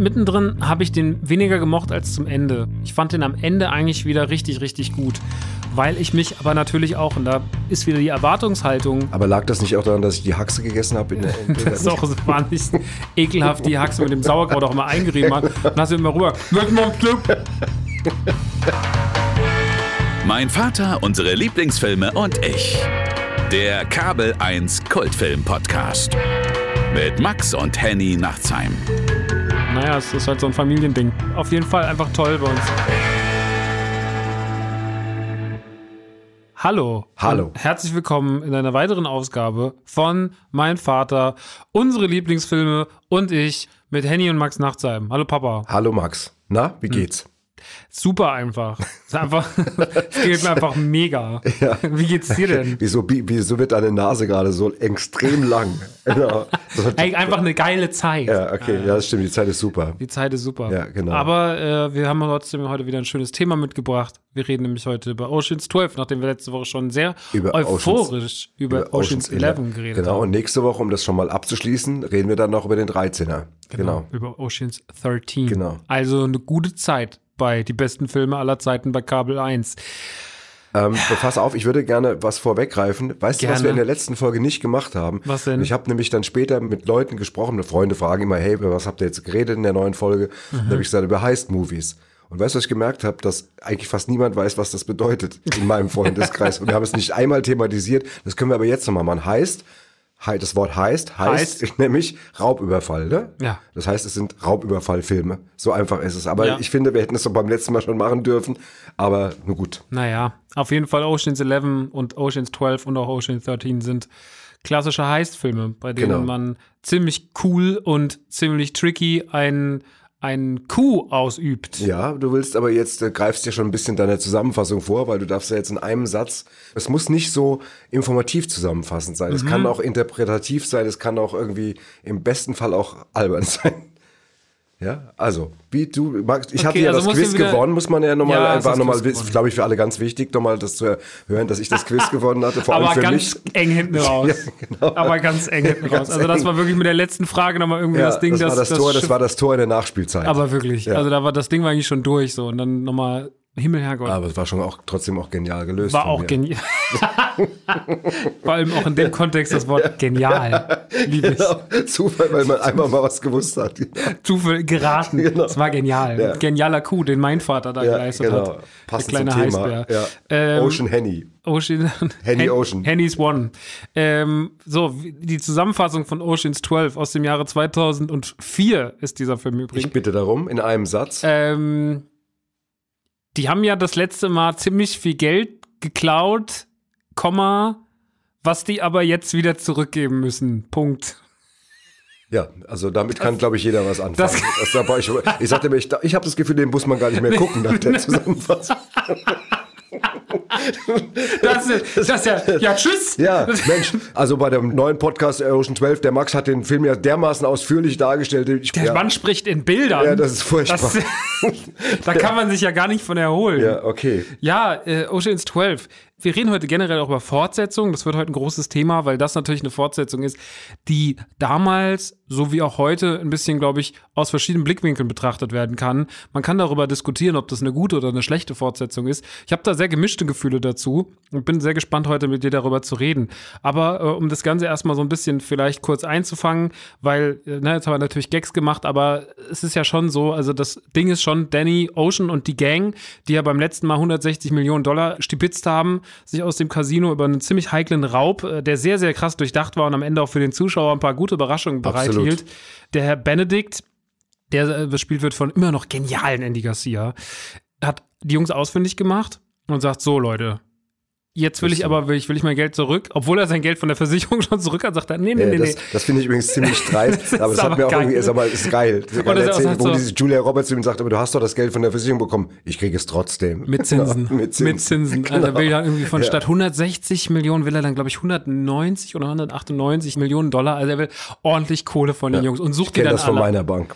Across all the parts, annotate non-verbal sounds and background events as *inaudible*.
mittendrin habe ich den weniger gemocht als zum Ende. Ich fand den am Ende eigentlich wieder richtig, richtig gut. Weil ich mich aber natürlich auch, und da ist wieder die Erwartungshaltung. Aber lag das nicht auch daran, dass ich die Haxe gegessen habe? In der, das ist auch so wahnsinnig ekelhaft, die Haxe mit dem Sauerkraut auch immer eingerieben hat. Und hast du immer rüber. Mein Vater, unsere Lieblingsfilme und ich. Der Kabel 1 Kultfilm Podcast. Mit Max und Henny Nachtsheim. Naja, es ist halt so ein Familiending. Auf jeden Fall einfach toll bei uns. Hallo. Hallo. Herzlich willkommen in einer weiteren Ausgabe von Mein Vater, unsere Lieblingsfilme und ich mit Henny und Max Nachtsheim. Hallo Papa. Hallo Max. Na, wie geht's? Super einfach. Es, ist einfach, es geht mir einfach mega. Ja. Wie geht's dir denn? Wieso, wie- wieso wird deine Nase gerade so extrem lang? *laughs* Genau. Ey, einfach eine geile Zeit. Ja, okay, ja, das stimmt, die Zeit ist super. Die Zeit ist super. Ja, genau. Aber äh, wir haben trotzdem heute wieder ein schönes Thema mitgebracht. Wir reden nämlich heute über Oceans 12, nachdem wir letzte Woche schon sehr Über euphorisch über, Oceans, 11 geredet Genau, haben. und nächste Woche, um das schon mal abzuschließen, reden wir dann noch über den 13er. Genau. Über Oceans 13. Genau. Also eine gute Zeit bei die besten Filme aller Zeiten bei Kabel 1. Ähm, pass auf, ich würde gerne was vorweggreifen. Weißt du, was Gerne. wir in der letzten Folge nicht gemacht haben? Was denn? Ich habe nämlich dann später mit Leuten gesprochen, Freunde fragen immer, hey, über was habt ihr jetzt geredet in der neuen Folge? Und dann habe ich gesagt, über Heist-Movies. Und weißt du, was ich gemerkt habe? Dass eigentlich fast niemand weiß, was das bedeutet in meinem *laughs* Freundeskreis. Und wir haben es nicht einmal thematisiert. Das können wir aber jetzt nochmal machen. Heißt, hei- das Wort heißt, heißt, Heißt. *laughs* nämlich Raubüberfall, ne? Ja. Das heißt, es sind Raubüberfallfilme. So einfach ist es. Aber Ja. ich finde, wir hätten es doch beim letzten Mal schon machen dürfen. Aber nur gut. Naja, auf jeden Fall Oceans 11 und Oceans 12 und auch Oceans 13 sind klassische Heist-Filme, bei denen Genau. man ziemlich cool und ziemlich tricky einen, einen Coup ausübt. Ja, du willst aber jetzt, äh, greifst dir schon ein bisschen deine Zusammenfassung vor, weil du darfst ja jetzt in einem Satz, es muss nicht so informativ zusammenfassend sein. Es Mhm. kann auch interpretativ sein, es kann auch irgendwie im besten Fall auch albern *laughs* sein. Ja, also, wie du magst, ich Okay, hatte ja also das Quiz gewonnen, muss man ja nochmal Ja, einfach das nochmal, glaube ich, für alle ganz wichtig, nochmal das zu hören, dass ich das Quiz *laughs* gewonnen hatte, vor allem Aber für ganz mich. eng hinten *laughs* raus. Ja, genau. Aber ganz eng hinten *laughs* Ganz raus. Also das war wirklich mit der letzten Frage nochmal irgendwie Ja, das Ding, das, war das, Tor, das war das Tor in der Nachspielzeit. aber wirklich. Also da war das Ding war eigentlich schon durch so und dann nochmal Himmel, Herrgott. aber es war schon auch trotzdem auch genial gelöst. War auch genial. *laughs* Vor allem auch in dem Kontext das Wort genial. *laughs* Liebe. Genau, Zufall, weil man einmal mal was gewusst hat. *laughs* Zufall geraten. Genau. Das war genial. Ja. Genialer Coup, den mein Vater da Ja, geleistet genau. hat. Passend Der kleine zum Thema. Ja. Ähm, Ocean Henny. Ocean. Henny Hen- Ocean. Henny's One. Ähm, so, die Zusammenfassung von Oceans 12 aus dem Jahre 2004 ist dieser Film übrigens. Ich bitte darum, in einem Satz. Ähm, die haben ja das letzte Mal ziemlich viel Geld geklaut, Komma, was die aber jetzt wieder zurückgeben müssen. Punkt. ja, also damit kann, glaube ich, jeder was anfangen. das- Das, ich, ich sagte mir, ich, ich habe das Gefühl, den muss man gar nicht mehr gucken nach der *laughs* Zusammenfassung. *laughs* Das, ist- das ist ja, ja, tschüss. Ja, Mensch, also bei dem neuen Podcast äh, Ocean 12, der Max hat den Film ja dermaßen ausführlich dargestellt. Ich, Der ja, Mann spricht in Bildern. Ja, das ist furchtbar. Das, *laughs* da kann man sich ja gar nicht von erholen. ja, okay. Ja, äh, Oceans 12. Wir reden heute generell auch über Fortsetzungen. Das wird heute ein großes Thema, weil das natürlich eine Fortsetzung ist, die damals, so wie auch heute, ein bisschen, glaube ich, aus verschiedenen Blickwinkeln betrachtet werden kann. Man kann darüber diskutieren, ob das eine gute oder eine schlechte Fortsetzung ist. Ich habe da sehr gemischte Gefühle dazu und bin sehr gespannt, heute mit dir darüber zu reden. Aber äh, um das Ganze erstmal so ein bisschen vielleicht kurz einzufangen, weil, äh, ne, jetzt haben wir natürlich Gags gemacht, aber es ist ja schon so, also das Ding ist schon Danny Ocean und die Gang, die ja beim letzten Mal 160 Millionen Dollar stibitzt haben, sich aus dem Casino über einen ziemlich heiklen Raub, äh, der sehr, sehr krass durchdacht war und am Ende auch für den Zuschauer ein paar gute Überraschungen bereithielt. Der Herr Benedikt, der äh, gespielt wird von immer noch genialen Andy Garcia, hat die Jungs ausfindig gemacht und sagt: So, Leute, jetzt will Das ich aber will ich, will ich mein Geld zurück. Obwohl er sein Geld von der Versicherung *laughs* schon zurück hat, sagt er: Nee, nee, Ja, nee, das, nee. das finde ich übrigens ziemlich *laughs* dreist, ist aber es hat mir auch geil. irgendwie, ist aber ist geil. das Geil ist auch erzählt, so- wo diese Julia Roberts zu ihm sagt, aber du hast doch das Geld von der Versicherung bekommen. Ich kriege es trotzdem. Mit *laughs* Zinsen. Genau, mit Zinsen. Mit Zinsen. Genau. Also er will ja irgendwie von Ja. statt 160 Millionen will er dann, glaube ich, 190 oder 198 Millionen Dollar. Also er will ordentlich Kohle von den Jungs und sucht die dann das von alle. meiner Bank.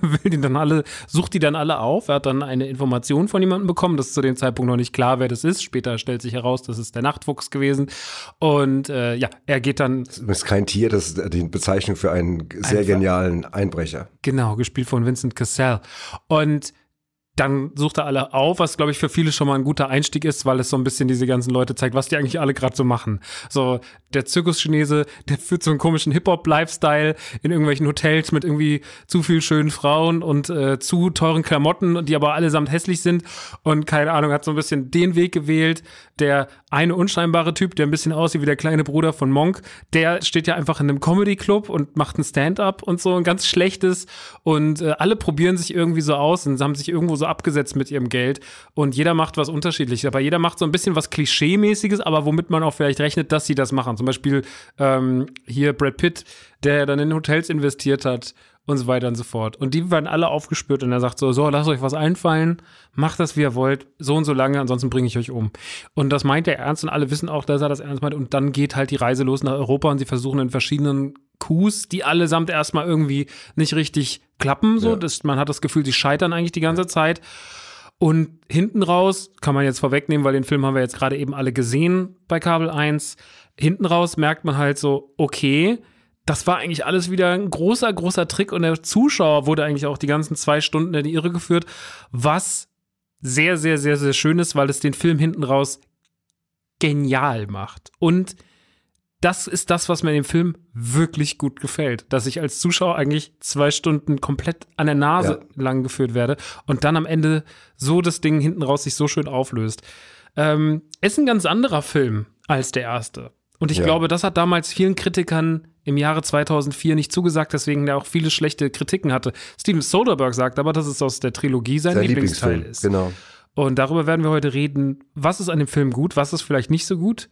will die dann alle, sucht die dann alle auf. Er hat dann eine Information von jemandem bekommen. Das ist zu dem Zeitpunkt noch nicht klar, wer das ist. Später stellt sich heraus, das ist der Nachtfuchs gewesen. Und äh, ja, er geht dann. Das ist kein Tier, das ist die Bezeichnung für einen sehr Einfach. genialen Einbrecher. Genau, gespielt von Vincent Cassell. Und dann sucht er alle auf, was glaube ich für viele schon mal ein guter Einstieg ist, weil es so ein bisschen diese ganzen Leute zeigt, was die eigentlich alle gerade so machen. So der Zirkuschinese, der führt so einen komischen Hip-Hop-Lifestyle in irgendwelchen Hotels mit irgendwie zu viel schönen Frauen und äh, zu teuren Klamotten, die aber allesamt hässlich sind und keine Ahnung, hat so ein bisschen den Weg gewählt. Der eine unscheinbare Typ, der ein bisschen aussieht wie der kleine Bruder von Monk, der steht ja einfach in einem Comedy-Club und macht ein Stand-up und so ein ganz schlechtes und äh, alle probieren sich irgendwie so aus und haben sich irgendwo so abgesetzt mit ihrem Geld und jeder macht was unterschiedliches. Aber jeder macht so ein bisschen was Klischee-mäßiges, aber womit man auch vielleicht rechnet, dass sie das machen. Zum Beispiel ähm, hier Brad Pitt, der dann in Hotels investiert hat und so weiter und so fort. Und die werden alle aufgespürt und er sagt so, so, lasst euch was einfallen, macht das, wie ihr wollt, so und so lange, ansonsten bringe ich euch um. Und das meint er ernst und alle wissen auch, dass er das ernst meint. Und dann geht halt die Reise los nach Europa und sie versuchen in verschiedenen Coups, die allesamt erstmal irgendwie nicht richtig klappen. So, Ja. das, man hat das Gefühl, sie scheitern eigentlich die ganze Zeit. Und hinten raus, kann man jetzt vorwegnehmen, weil den Film haben wir jetzt gerade eben alle gesehen bei Kabel 1. Hinten raus merkt man halt so, okay, das war eigentlich alles wieder ein großer, großer Trick und der Zuschauer wurde eigentlich auch die ganzen zwei Stunden in die Irre geführt, was sehr, sehr, sehr, sehr schön ist, weil es den Film hinten raus genial macht. Und das ist das, was mir in dem Film wirklich gut gefällt, dass ich als Zuschauer eigentlich zwei Stunden komplett an der Nase lang geführt werde und dann am Ende so das Ding hinten raus sich so schön auflöst. Ähm, ist ein ganz anderer Film als der erste. Und ich Ja. glaube, das hat damals vielen Kritikern im Jahre 2004 nicht zugesagt, deswegen der auch viele schlechte Kritiken hatte. Steven Soderbergh sagt aber, dass es aus der Trilogie sein, Sein Lieblingsteil Lieblingsfilm, ist. genau. Und darüber werden wir heute reden. Was ist an dem Film gut? Was ist vielleicht nicht so gut?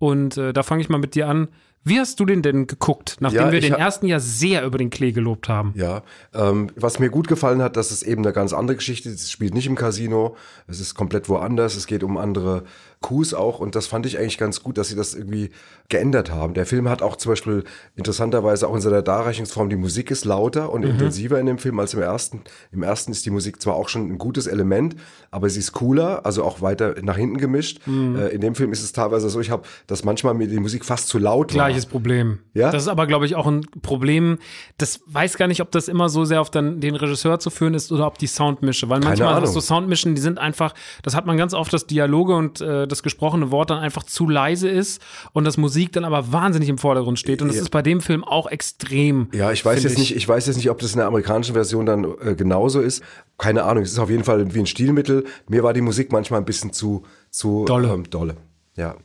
Und äh, da fange ich mal mit dir an. Wie hast du den denn geguckt, nachdem Ja, wir den ersten ja sehr über den Klee gelobt haben? Ja, ähm, was mir gut gefallen hat, das ist eben eine ganz andere Geschichte. Es spielt nicht im Casino, es ist komplett woanders, es geht um andere Coups auch und das fand ich eigentlich ganz gut, dass sie das irgendwie geändert haben. Der Film hat auch zum Beispiel interessanterweise auch in seiner Darreichungsform, die Musik ist lauter und intensiver in dem Film als im ersten. Im ersten ist die Musik zwar auch schon ein gutes Element, aber sie ist cooler, also auch weiter nach hinten gemischt. Äh, in dem Film ist es teilweise so, ich habe, dass manchmal mir die Musik fast zu laut war. Gleiches Problem. Ja? Das ist aber, glaube ich, auch ein Problem. Das weiß gar nicht, ob das immer so sehr auf dann den Regisseur zu führen ist oder ob die Soundmische. Weil manchmal Ahnung. hast du Soundmischen, die sind einfach, das hat man ganz oft, dass Dialoge und äh, das gesprochene Wort dann einfach zu leise ist und das Musik dann aber wahnsinnig im Vordergrund steht. Und das Ja. ist bei dem Film auch extrem. Ja, ich weiß jetzt nicht, ich weiß jetzt nicht, ob das in der amerikanischen Version dann äh, genauso ist. Keine Ahnung, es ist auf jeden Fall wie ein Stilmittel. Mir war die Musik manchmal ein bisschen zu, zu Dolle. Ähm, dolle. Ja.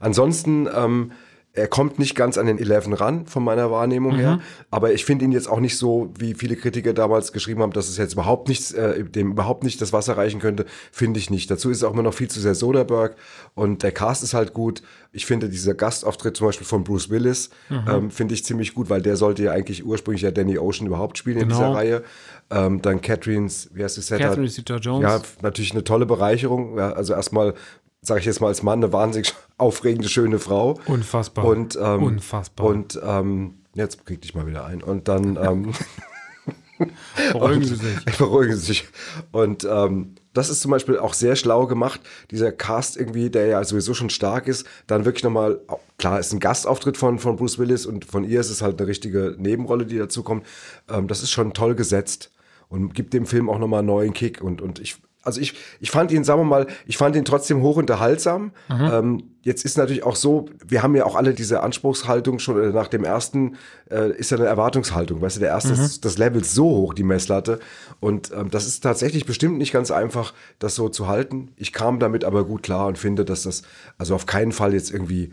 Ansonsten, ähm, er kommt nicht ganz an den Eleven ran, von meiner Wahrnehmung her. Aber ich finde ihn jetzt auch nicht so, wie viele Kritiker damals geschrieben haben, dass es jetzt überhaupt nichts, äh, dem überhaupt nicht das Wasser reichen könnte. Finde ich nicht. Dazu ist es auch immer noch viel zu sehr Soderbergh. Und der Cast ist halt gut. Ich finde dieser Gastauftritt zum Beispiel von Bruce Willis, ähm, finde ich ziemlich gut, weil der sollte ja eigentlich ursprünglich ja Danny Ocean überhaupt spielen in Genau. dieser Reihe. Ähm, dann Catherine's, wie heißt die Set? Catherine Zeta-Jones. Ja, natürlich eine tolle Bereicherung. Ja, also erstmal, sage ich jetzt mal als Mann, eine wahnsinnig aufregende, schöne Frau. Unfassbar. Und, ähm, Unfassbar. Und ähm, jetzt krieg dich mal wieder ein. Und dann ähm, *laughs* Beruhigen Sie sich. *laughs* beruhigen Sie sich. Und ähm, das ist zum Beispiel auch sehr schlau gemacht. Dieser Cast irgendwie, der ja sowieso schon stark ist, dann wirklich nochmal, klar, ist ein Gastauftritt von, von Bruce Willis und von ihr ist es halt eine richtige Nebenrolle, die dazu kommt. Ähm, das ist schon toll gesetzt und gibt dem Film auch nochmal einen neuen Kick. Und, und ich, also ich, ich fand ihn, sagen wir mal, ich fand ihn trotzdem hoch unterhaltsam. Ähm, jetzt ist natürlich auch so, wir haben ja auch alle diese Anspruchshaltung schon äh, nach dem ersten, äh, ist ja eine Erwartungshaltung. Weißt du, der erste ist das Level so hoch, die Messlatte. Und ähm, das ist tatsächlich bestimmt nicht ganz einfach, das so zu halten. Ich kam damit aber gut klar und finde, dass das also auf keinen Fall jetzt irgendwie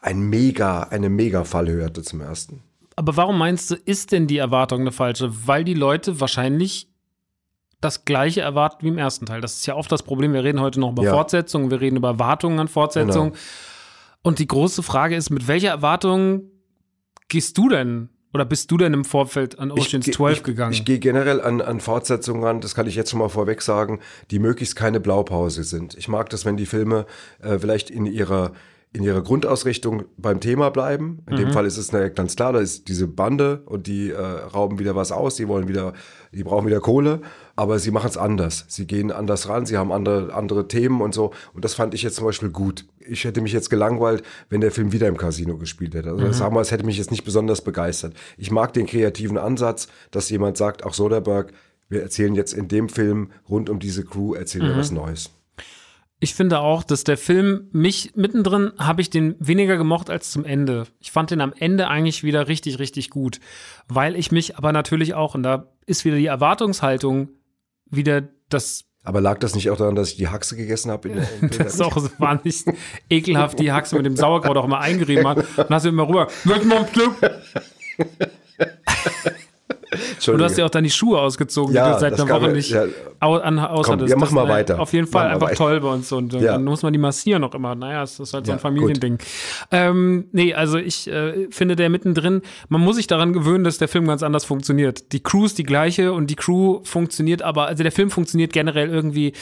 ein mega, eine mega Fallhöhe hatte zum ersten. Aber warum meinst du, ist denn die Erwartung eine falsche? Weil die Leute wahrscheinlich das gleiche erwarten wie im ersten Teil. Das ist ja oft das Problem. Wir reden heute noch über Ja. Genau. Fortsetzungen, wir reden über Erwartungen an Fortsetzungen. Und die große Frage ist, mit welcher Erwartung gehst du denn oder bist du denn im Vorfeld an Oceans geh- 12 ich, gegangen? Ich gehe generell an, an Fortsetzungen ran, das kann ich jetzt schon mal vorweg sagen, die möglichst keine Blaupause sind. Ich mag das, wenn die Filme äh, vielleicht in ihrer in ihrer Grundausrichtung beim Thema bleiben. In dem Fall ist es ganz klar, da ist diese Bande und die äh, rauben wieder was aus, die wollen wieder, die brauchen wieder Kohle, aber sie machen es anders. Sie gehen anders ran, sie haben andere, andere Themen und so. Und das fand ich jetzt zum Beispiel gut. Ich hätte mich jetzt gelangweilt, wenn der Film wieder im Casino gespielt hätte. Also sagen wir, es hätte mich jetzt nicht besonders begeistert. Ich mag den kreativen Ansatz, dass jemand sagt, auch Soderbergh, wir erzählen jetzt in dem Film rund um diese Crew, erzählen wir was Neues. Ich finde auch, dass der Film mich mittendrin habe ich den weniger gemocht als zum Ende. Ich fand den am Ende eigentlich wieder richtig, richtig gut, weil ich mich aber natürlich auch, und da ist wieder die Erwartungshaltung, wieder das Aber lag das nicht auch daran, dass ich die Haxe gegessen habe? *laughs* Das ist auch so wahnsinnig ekelhaft, die Haxe mit dem Sauerkraut auch immer eingerieben hat. Und hast du immer rüber, möchten wir ein Stück? Und du hast ja auch dann die Schuhe ausgezogen, Ja, die du seit das einer Woche ja- nicht ja. au an, aus Komm, hattest. ja, mach Das, mal weiter. Auf jeden Fall einfach weiter. toll bei uns. Und, und Ja. dann muss man die massieren noch immer. Naja, es ist halt so ein Ja, Familiending. Ähm, nee, also ich äh, finde der mittendrin, man muss sich daran gewöhnen, dass der Film ganz anders funktioniert. Die Crew ist die gleiche und die Crew funktioniert aber, also der Film funktioniert generell irgendwie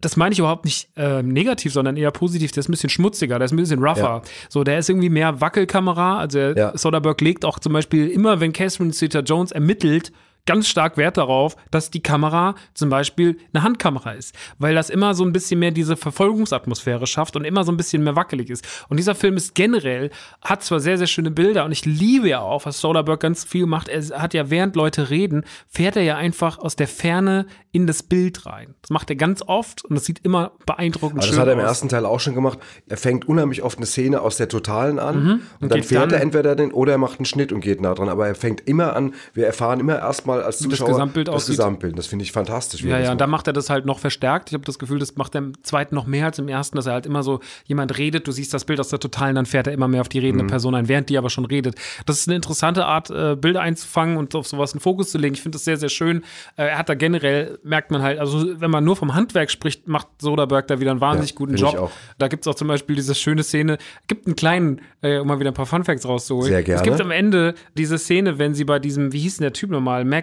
das meine ich überhaupt nicht äh, negativ, sondern eher positiv. Der ist ein bisschen schmutziger, der ist ein bisschen rougher. Ja. So, der ist irgendwie mehr Wackelkamera. Also Ja. Soderbergh legt auch zum Beispiel immer, wenn Catherine Zeta-Jones ermittelt, ganz stark Wert darauf, dass die Kamera zum Beispiel eine Handkamera ist, weil das immer so ein bisschen mehr diese Verfolgungsatmosphäre schafft und immer so ein bisschen mehr wackelig ist. Und dieser Film ist generell, hat zwar sehr, sehr schöne Bilder und ich liebe ja auch, was Soderbergh ganz viel macht. Er hat ja, während Leute reden, fährt er ja einfach aus der Ferne in das Bild rein. Das macht er ganz oft und das sieht immer beeindruckend Aber das hat er im aus. ersten Teil auch schon gemacht. Er fängt unheimlich oft eine Szene aus der Totalen an und, dann Mhm. geht fährt dann- er entweder den oder er macht einen Schnitt und geht nah dran. Aber er fängt immer an, wir erfahren immer erstmal als Zuschauer Gesamtbild das aussieht. Gesamtbild. Das finde ich fantastisch. Ja, das ja, und da macht. er das halt noch verstärkt. Ich habe das Gefühl, das macht er im zweiten noch mehr als im ersten, dass er halt immer so, jemand redet, du siehst das Bild aus der Totalen, dann fährt er immer mehr auf die redende Mhm. Person ein, während die aber schon redet. Das ist eine interessante Art, äh, Bilder einzufangen und auf sowas einen Fokus zu legen. Ich finde das sehr, sehr schön. Äh, er hat da generell, merkt man halt, also wenn man nur vom Handwerk spricht, macht Soderbergh da wieder einen wahnsinnig Ja, guten Job. Da gibt es auch zum Beispiel diese schöne Szene, gibt einen kleinen, äh, um mal wieder ein paar Funfacts rauszuholen. Sehr gerne. Es gibt am Ende diese Szene, wenn sie bei diesem, wie hieß denn der Typ nochmal, Mac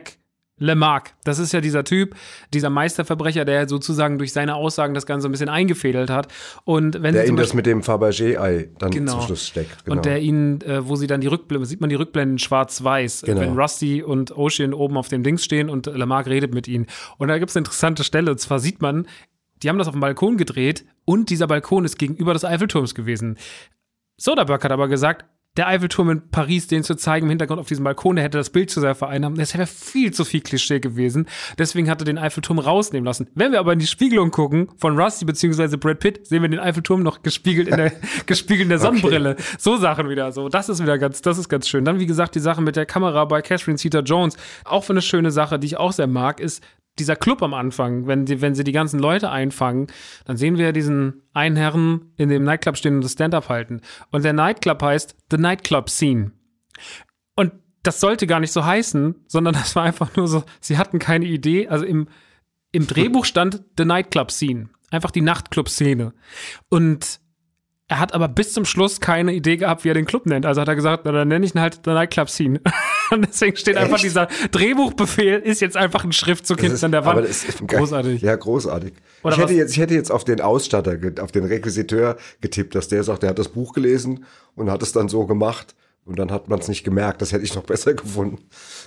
Lemarck, das ist ja dieser Typ, dieser Meisterverbrecher, der sozusagen durch seine Aussagen das Ganze ein bisschen eingefädelt hat. Und wenn Der sie das mit dem Fabergé-Ei dann Genau. zum Schluss steckt. Genau. und der ihn, äh, wo sie dann die Rückblende, sieht man die Rückblenden schwarz-weiß, Genau. wenn Rusty und Ocean oben auf dem Dings stehen und Lamarck redet mit ihnen. Und da gibt es eine interessante Stelle, und zwar sieht man, die haben das auf dem Balkon gedreht und dieser Balkon ist gegenüber des Eiffelturms gewesen. Soderbergh hat aber gesagt, der Eiffelturm in Paris, den zu zeigen im Hintergrund auf diesem Balkon, der hätte das Bild zu sehr vereinnahmt. Das wäre viel zu viel Klischee gewesen. Deswegen hat er den Eiffelturm rausnehmen lassen. Wenn wir aber in die Spiegelung gucken von Rusty bzw. Brad Pitt, sehen wir den Eiffelturm noch gespiegelt in der, *laughs* gespiegelt in der Sonnenbrille. So Sachen wieder. So, das ist wieder ganz, das ist ganz schön. Dann, wie gesagt, die Sache mit der Kamera bei Catherine Zeta-Jones. Auch für eine schöne Sache, die ich auch sehr mag, ist, dieser Club am Anfang, wenn, die, wenn sie die ganzen Leute einfangen, dann sehen wir diesen einen Herren in dem Nightclub stehen und das Stand-up halten. Und der Nightclub heißt The Nightclub Scene. Und das sollte gar nicht so heißen, sondern *laughs* das war einfach nur so, sie hatten keine Idee. Also im, im Drehbuch stand The Nightclub Scene. Einfach die Nachtclub-Szene. Und er hat aber bis zum Schluss keine Idee gehabt, wie er den Club nennt. Also hat er gesagt, na, dann nenne ich ihn halt The Nightclub Scene. *laughs* Und deswegen steht einfach Echt? dieser Drehbuchbefehl, ist jetzt einfach ein Schriftzug hinten an der aber Wand. das ist Großartig. Ja, großartig. Oder ich, hätte jetzt, ich hätte jetzt auf den Ausstatter, auf den Requisiteur getippt, dass der sagt, der hat das Buch gelesen und hat es dann so gemacht. Und dann hat man es nicht gemerkt. Das hätte ich noch besser gefunden.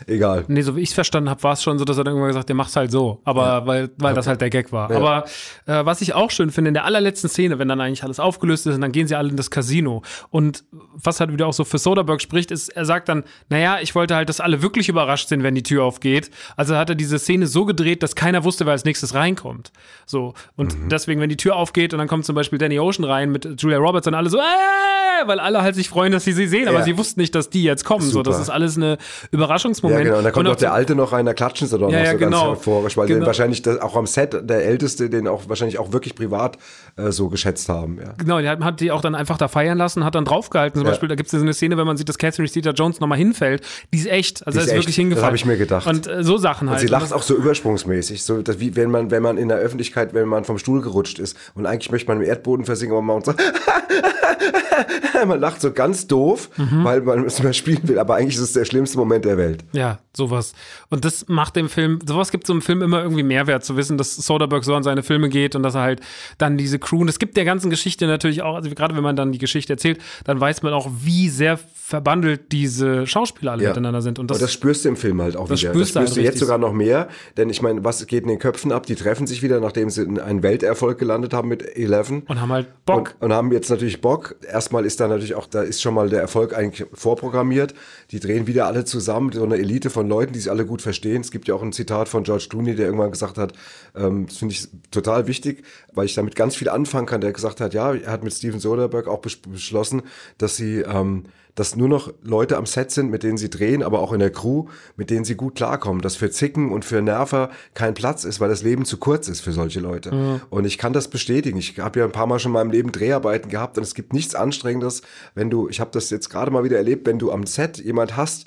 Egal. Nee, so wie ich es verstanden habe, war es schon so, dass er dann irgendwann gesagt hat, der macht's halt so. Aber weil, weil das halt der Gag war. Ja. Aber äh, was ich auch schön finde, in der allerletzten Szene, wenn dann eigentlich alles aufgelöst ist und dann gehen sie alle in das Casino. Und was halt wieder auch so für Soderbergh spricht, ist, er sagt dann, naja, ich wollte halt, dass alle wirklich überrascht sind, wenn die Tür aufgeht. Also hat er diese Szene so gedreht, dass keiner wusste, wer als nächstes reinkommt. So. Und Mhm. deswegen, wenn die Tür aufgeht und dann kommt zum Beispiel Danny Ocean rein mit Julia Roberts und alle so, äh, weil alle halt sich freuen, dass sie sie sehen, aber Ja. sie wussten nicht, dass die jetzt kommen. So, Super. das ist alles eine Überraschungsmoment. Ja, genau. Und da kommt auch auch der Alte noch rein, da klatschen sie doch Ja, noch ja, so genau. ganz euphorisch, weil den Genau. wahrscheinlich das, auch am Set der Älteste, den auch wahrscheinlich auch wirklich privat äh, so geschätzt haben. Ja. Genau, die hat, hat die auch dann einfach da feiern lassen, hat dann draufgehalten. Zum. Beispiel, da gibt es so eine Szene, wenn man sieht, dass Catherine Zeta-Jones nochmal hinfällt. Die ist echt. Also Die ist, ist wirklich hingefallen. Das hab ich mir gedacht. Und äh, so Sachen Und halt. sie Und lacht das- auch so übersprungsmäßig, so dass, wie wenn man, wenn man in der Öffentlichkeit, wenn man vom Stuhl gerutscht ist und eigentlich möchte man im Erdboden versinken, aber man macht so, *laughs* man lacht so ganz doof, Mhm. weil weil man es mehr spielen will, aber eigentlich ist es der schlimmste Moment der Welt. Ja, sowas. Und das macht dem Film, sowas gibt so einem Film immer irgendwie Mehrwert zu wissen, dass Soderbergh so an seine Filme geht und dass er halt dann diese Crew, und es gibt der ganzen Geschichte natürlich auch, also gerade wenn man dann die Geschichte erzählt, dann weiß man auch, wie sehr verbandelt diese Schauspieler alle Ja. miteinander sind. Und das, Und das spürst du im Film halt auch Das wieder. spürst das du spürst halt du jetzt richtig. sogar noch mehr, denn ich meine, was geht in den Köpfen ab? Die treffen sich wieder, nachdem sie in einen Welterfolg gelandet haben mit Eleven. und haben halt Bock. Und, und haben jetzt natürlich Bock. Erstmal ist da natürlich auch, da ist schon mal der Erfolg eigentlich vorprogrammiert. Die drehen wieder alle zusammen, so eine Elite von Leuten, die sich alle gut verstehen. Es gibt ja auch ein Zitat von George Clooney, der irgendwann gesagt hat, ähm, das finde ich total wichtig, weil ich damit ganz viel anfangen kann, der gesagt hat, ja, er hat mit Steven Soderbergh auch bes- beschlossen, dass sie, ähm, dass nur noch Leute am Set sind, mit denen sie drehen, aber auch in der Crew, mit denen sie gut klarkommen, dass für Zicken und für Nerver kein Platz ist, weil das Leben zu kurz ist für solche Leute. Und ich kann das bestätigen. Ich habe ja ein paar Mal schon in meinem Leben Dreharbeiten gehabt und es gibt nichts Anstrengendes, wenn du, ich habe das jetzt gerade mal wieder erlebt, wenn du am Set jemand hast,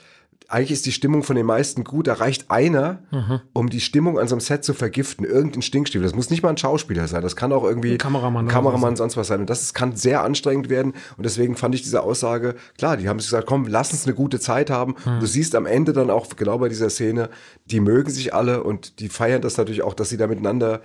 eigentlich ist die Stimmung von den meisten gut. Da reicht einer, Mhm. um die Stimmung an so einem Set zu vergiften. Irgendein Stinkstiefel. Das muss nicht mal ein Schauspieler sein. Das kann auch irgendwie Ein Kameramann ein Kameramann sonst was sein. Und das ist, kann sehr anstrengend werden. Und deswegen fand ich diese Aussage, klar, die haben sich gesagt, komm, lass uns eine gute Zeit haben. Mhm. Du siehst am Ende dann auch, genau bei dieser Szene, die mögen sich alle und die feiern das natürlich auch, dass sie da miteinander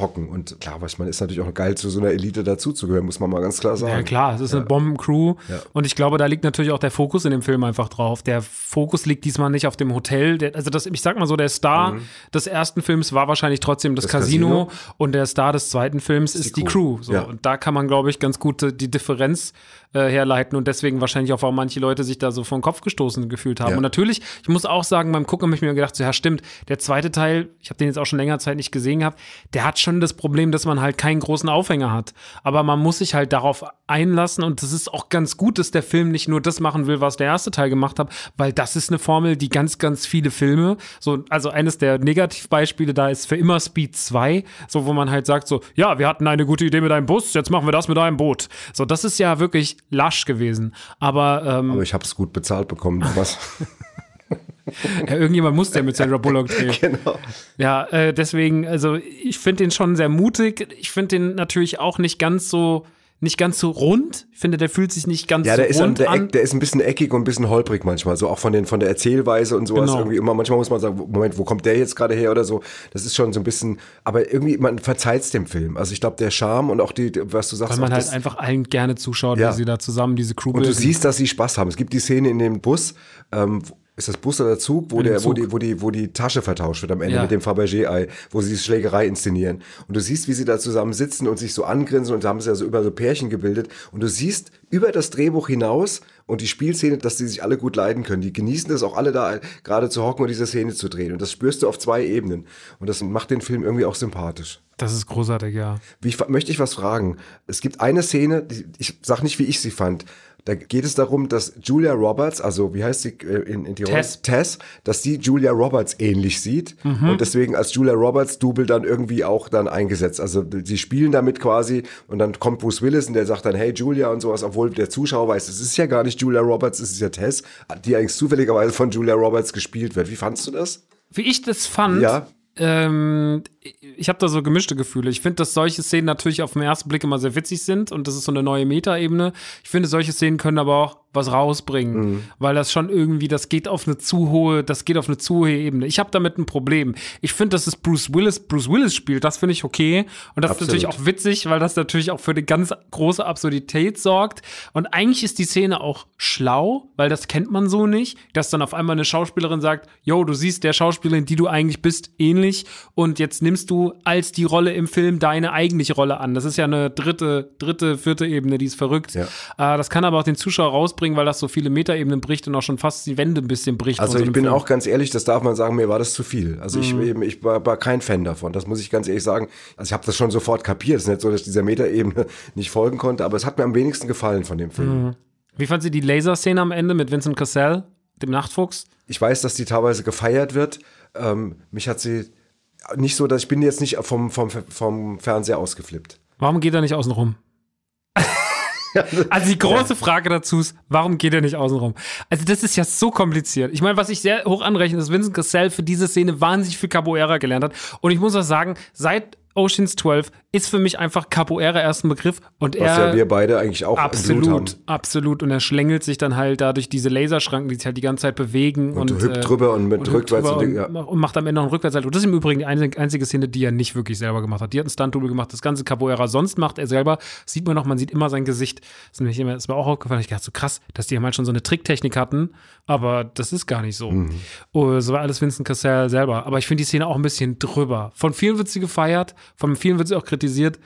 hocken. Und klar, was ich meine, ist natürlich auch geil, zu so einer Elite dazuzugehören, muss man mal ganz klar sagen. Ja, klar, es ist eine Bombencrew. Ja. Und ich glaube, da liegt natürlich auch der Fokus in dem Film einfach drauf. Der Fokus liegt diesmal nicht auf dem Hotel. Der, also, das, ich sag mal so, der Star des ersten Films war wahrscheinlich trotzdem das, Mhm. Das Casino, Casino. und der Star des zweiten Films ist, die, die Crew. Crew. So. Ja. Und da kann man, glaube ich, ganz gut äh, die Differenz äh, herleiten und deswegen wahrscheinlich auch, warum manche Leute sich da so vor den Kopf gestoßen gefühlt haben. Ja. Und natürlich, ich muss auch sagen, beim Gucken habe ich mir gedacht, so, ja, stimmt, der zweite Teil, ich habe den jetzt auch schon länger Zeit nicht gesehen gehabt, der hat schon das Problem, dass man halt keinen großen Aufhänger hat. Aber man muss sich halt darauf einlassen und das ist auch ganz gut, dass der Film nicht nur das machen will, was der erste Teil gemacht hat, weil das ist eine Formel, die ganz, ganz viele Filme, so, also eines der Negativbeispiele da ist für immer Speed 2, so wo man halt sagt so, ja, wir hatten eine gute Idee mit einem Bus, jetzt machen wir das mit einem Boot. So, das ist ja wirklich lasch gewesen. Aber, ähm, Aber ich habe es gut bezahlt bekommen. Was? *laughs* ja, irgendjemand muss ja mit Sandra Bullock *laughs* drehen. genau. Ja, äh, deswegen, also ich finde den schon sehr mutig. Ich finde den natürlich auch nicht ganz so, nicht ganz so rund. Ich finde, der fühlt sich nicht ganz Ja, so der ist, an, rund der, an. Eck, der ist ein bisschen eckig und ein bisschen holprig manchmal, so auch von, den, von der Erzählweise und sowas. Genau. Irgendwie immer, manchmal muss man sagen, Moment, wo kommt der jetzt gerade her oder so. Das ist schon so ein bisschen, aber irgendwie, man verzeiht dem Film. Also ich glaube, der Charme und auch die, was du sagst, weil man halt das, einfach allen gerne zuschaut, Ja. wie sie da zusammen diese Crew und du bilden. siehst, dass sie Spaß haben. Es gibt die Szene in dem Bus, ähm, ist das Bus oder Zug, wo, der, wo, Zug. die, wo, die, wo die Tasche vertauscht wird am Ende Ja. mit dem Fabergé-Ei, wo sie die Schlägerei inszenieren. Und du siehst, wie sie da zusammen sitzen und sich so angrinsen und da haben sie ja so über so Pärchen gebildet. Und du siehst über das Drehbuch hinaus und die Spielszene, dass die sich alle gut leiden können. Die genießen das auch alle da gerade zu hocken und diese Szene zu drehen. Und das spürst du auf zwei Ebenen. Und das macht den Film irgendwie auch sympathisch. das ist großartig, ja. Wie, möchte ich was fragen? Es gibt eine Szene, die, ich sag nicht, wie ich sie fand. Da geht es darum, dass Julia Roberts, also wie heißt sie äh, in, in die Rolle? Tess. Tess, dass die Julia Roberts ähnlich sieht und deswegen als Julia Roberts Double dann irgendwie auch dann eingesetzt. Also sie spielen damit quasi und dann kommt Bruce Willis und der sagt dann, hey Julia und sowas, obwohl der Zuschauer weiß, es ist ja gar nicht Julia Roberts, es ist ja Tess, die eigentlich zufälligerweise von Julia Roberts gespielt wird. Wie fandst du das? Wie ich das fand, Ja. Ähm, ich habe da so gemischte Gefühle. Ich finde, dass solche Szenen natürlich auf den ersten Blick immer sehr witzig sind und das ist so eine neue Metaebene. Ich finde, solche Szenen können aber auch was rausbringen, Mhm. weil das schon irgendwie, das geht auf eine zu hohe, das geht auf eine zu hohe Ebene. Ich habe damit ein Problem. Ich finde, dass es Bruce Willis, Bruce Willis spielt, das finde ich okay und das Absolut. ist natürlich auch witzig, weil das natürlich auch für eine ganz große Absurdität sorgt und eigentlich ist die Szene auch schlau, weil das kennt man so nicht, dass dann auf einmal eine Schauspielerin sagt, yo, du siehst der Schauspielerin, die du eigentlich bist, ähnlich und jetzt nimmst du als die Rolle im Film deine eigentliche Rolle an. Das ist ja eine dritte, dritte, vierte Ebene, die ist verrückt. Ja. Äh, das kann aber auch den Zuschauer rausbringen, weil das so viele Metaebenen bricht und auch schon fast die Wände ein bisschen bricht. Also so ich bin Film. auch ganz ehrlich, das darf man sagen, mir war das zu viel. Also ich, eben, ich war, war kein Fan davon, das muss ich ganz ehrlich sagen. Also ich habe das schon sofort kapiert. Es ist nicht so, dass ich dieser Metaebene *laughs* nicht folgen konnte, aber es hat mir am wenigsten gefallen von dem Film. Wie fand sie die Laserszene am Ende mit Vincent Cassell, dem Nachtfuchs? Ich weiß, dass die teilweise gefeiert wird. Ähm, mich hat sie nicht so, dass ich bin jetzt nicht vom, vom, vom Fernseher ausgeflippt. Warum geht er nicht außen rum? Also die große Frage dazu ist, warum geht er nicht außen rum? Also das ist ja so kompliziert. Ich meine, was ich sehr hoch anrechne, ist Vincent Cassell für diese Szene wahnsinnig viel Capoeira gelernt hat. Und ich muss auch sagen, seit Oceans 12 ist für mich einfach Capoeira erst ein Begriff und Was er ja wir beide eigentlich auch absolut, absolut und er schlängelt sich dann halt dadurch diese Laserschranken, die sich halt die ganze Zeit bewegen und, Und hüpft äh, drüber und mit hüpft rückwärts und und, ja. und macht am Ende noch einen Rückwärtssalto. Das ist im Übrigen die einzige, einzige Szene, die er nicht wirklich selber gemacht hat. Die hat einen Stunt-Double gemacht. Das ganze Capoeira sonst macht er selber. Sieht man noch, man sieht immer sein Gesicht. Das ist, immer, das ist mir auch aufgefallen. Ich dachte so krass, dass die halt schon so eine Tricktechnik hatten, aber das ist gar nicht so. Mhm. Oh, das war alles Vincent Cassell selber. Aber ich finde die Szene auch ein bisschen drüber. Von vielen wird sie gefeiert, von vielen wird sie auch kritisiert kritisiert,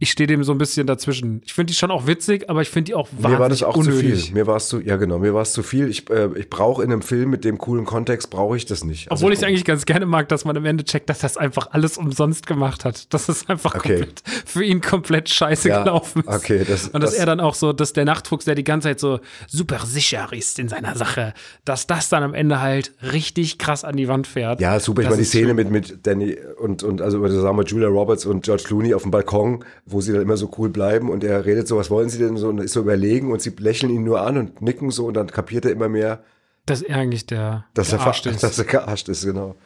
ich stehe dem so ein bisschen dazwischen. Ich finde die schon auch witzig, aber ich finde die auch wahnsinnig Mir war das auch unnötig. zu viel. Mir war es zu, ja genau, mir war es zu viel. Ich, äh, ich brauche in einem Film mit dem coolen Kontext, brauche ich das nicht. Also Obwohl ich es eigentlich ganz gerne mag, dass man am Ende checkt, dass das einfach alles umsonst gemacht hat. Dass es einfach Okay. komplett, für ihn komplett scheiße Ja, gelaufen ist. okay, das- Und dass das- er dann auch so, dass der Nachtfuchs, der die ganze Zeit so super sicher ist in seiner Sache, dass das dann am Ende halt richtig krass an die Wand fährt. Ja, super. Ich meine, die Szene mit, mit Danny und, und also wir Julia Roberts und George Clooney auf dem Balkon, wo sie dann immer so cool bleiben und er redet so, was wollen sie denn so und ist so überlegen und sie lächeln ihn nur an und nicken so und dann kapiert er immer mehr, Dass er eigentlich der, dass der er, Arsch ver- ist. dass er gearscht ist, genau.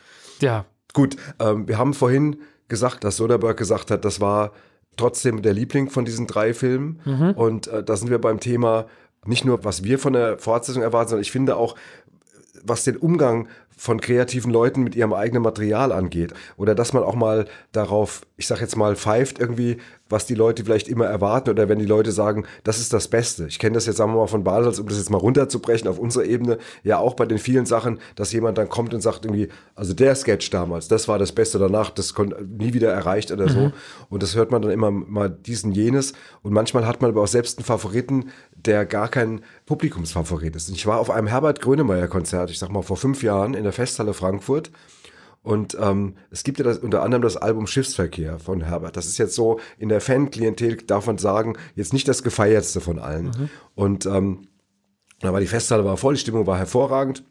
ja, Gut, ähm, wir haben vorhin gesagt, dass Soderbergh gesagt hat, das war trotzdem der Liebling von diesen drei Filmen. Und äh, da sind wir beim Thema nicht nur, was wir von der Fortsetzung erwarten, sondern ich finde auch, was den Umgang von kreativen Leuten mit ihrem eigenen Material angeht. Oder dass man auch mal darauf, ich sag jetzt mal, pfeift irgendwie, was die Leute vielleicht immer erwarten. Oder wenn die Leute sagen, das ist das Beste. Ich kenne das jetzt, sagen wir mal, von Basels, um das jetzt mal runterzubrechen auf unserer Ebene, ja auch bei den vielen Sachen, dass jemand dann kommt und sagt irgendwie, also der Sketch damals, das war das Beste danach, das konnte nie wieder erreicht oder so. Und das hört man dann immer mal diesen, jenes. Und manchmal hat man aber auch selbst einen Favoriten, der gar kein Publikumsfavorit ist. Und ich war auf einem Herbert Grönemeyer-Konzert, ich sag mal vor fünf Jahren in der Festhalle Frankfurt. Und ähm, es gibt ja das, unter anderem das Album Schiffsverkehr von Herbert. Das ist jetzt so in der Fanklientel, darf man sagen, jetzt nicht das gefeiertste von allen. Und ähm, da war die Festhalle war voll, die Stimmung war hervorragend.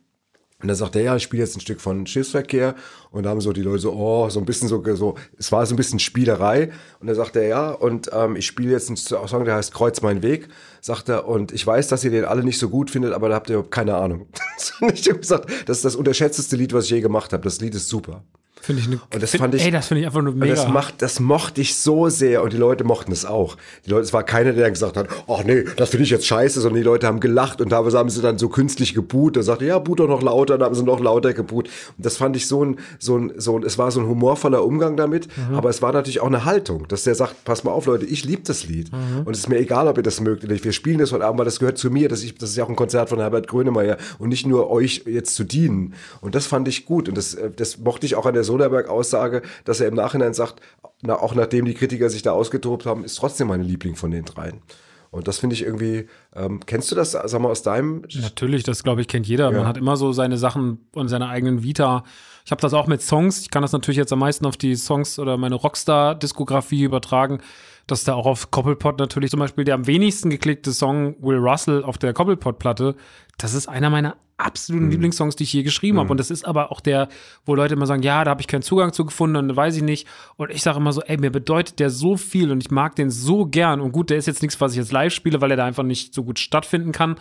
Und dann sagt er, ja, ich spiele jetzt ein Stück von Schiffsverkehr. Und da haben so die Leute so, oh, so ein bisschen so, so es war so ein bisschen Spielerei. Und dann sagt er, ja, und ähm, ich spiele jetzt einen Song, der heißt Kreuz mein Weg, sagt er. Und ich weiß, dass ihr den alle nicht so gut findet, aber da habt ihr keine Ahnung. *laughs* ich habe gesagt, das ist das unterschätzteste Lied, was ich je gemacht habe. Das Lied ist super. Finde ich eine. Und das find, fand ich- Ey, das finde ich einfach nur mega. das macht, das mochte ich so sehr und die Leute mochten es auch. Die Leute, es war keiner, der gesagt hat, ach nee, das finde ich jetzt scheiße, sondern die Leute haben gelacht und teilweise haben sie dann so künstlich geboot. Da sagte, ja, boot doch noch lauter, dann haben sie noch lauter geboot. Und das fand ich so ein, so ein, so ein, es war so ein humorvoller Umgang damit, aber es war natürlich auch eine Haltung, dass der sagt, pass mal auf, Leute, ich liebe das Lied. Und es ist mir egal, ob ihr das mögt oder nicht. Wir spielen das heute Abend, weil das gehört zu mir. Das, ich, das ist ja auch ein Konzert von Herbert Grönemeyer und nicht nur euch jetzt zu dienen. Und das fand ich gut. Und das, äh, das mochte ich auch an der Soderberg-Aussage, dass er im Nachhinein sagt, na, auch nachdem die Kritiker sich da ausgetobt haben, ist trotzdem mein Liebling von den dreien. Und das finde ich irgendwie, ähm, kennst du das, sag mal, aus deinem Natürlich, das glaube ich, kennt jeder. Man hat immer so seine Sachen und seine eigenen Vita. Ich habe das auch mit Songs. Ich kann das natürlich jetzt am meisten auf die Songs oder meine Rockstar-Diskografie übertragen. Dass da auch auf Koppelpot natürlich zum Beispiel der am wenigsten geklickte Song Will Russell auf der Koppelpot-Platte, das ist einer meiner absoluten Lieblingssongs, die ich je geschrieben habe. Und das ist aber auch der, wo Leute immer sagen, ja, da habe ich keinen Zugang zu gefunden und weiß ich nicht. Und ich sage immer so, ey, mir bedeutet der so viel und ich mag den so gern. Und gut, der ist jetzt nichts, was ich jetzt live spiele, weil er da einfach nicht so gut stattfinden kann.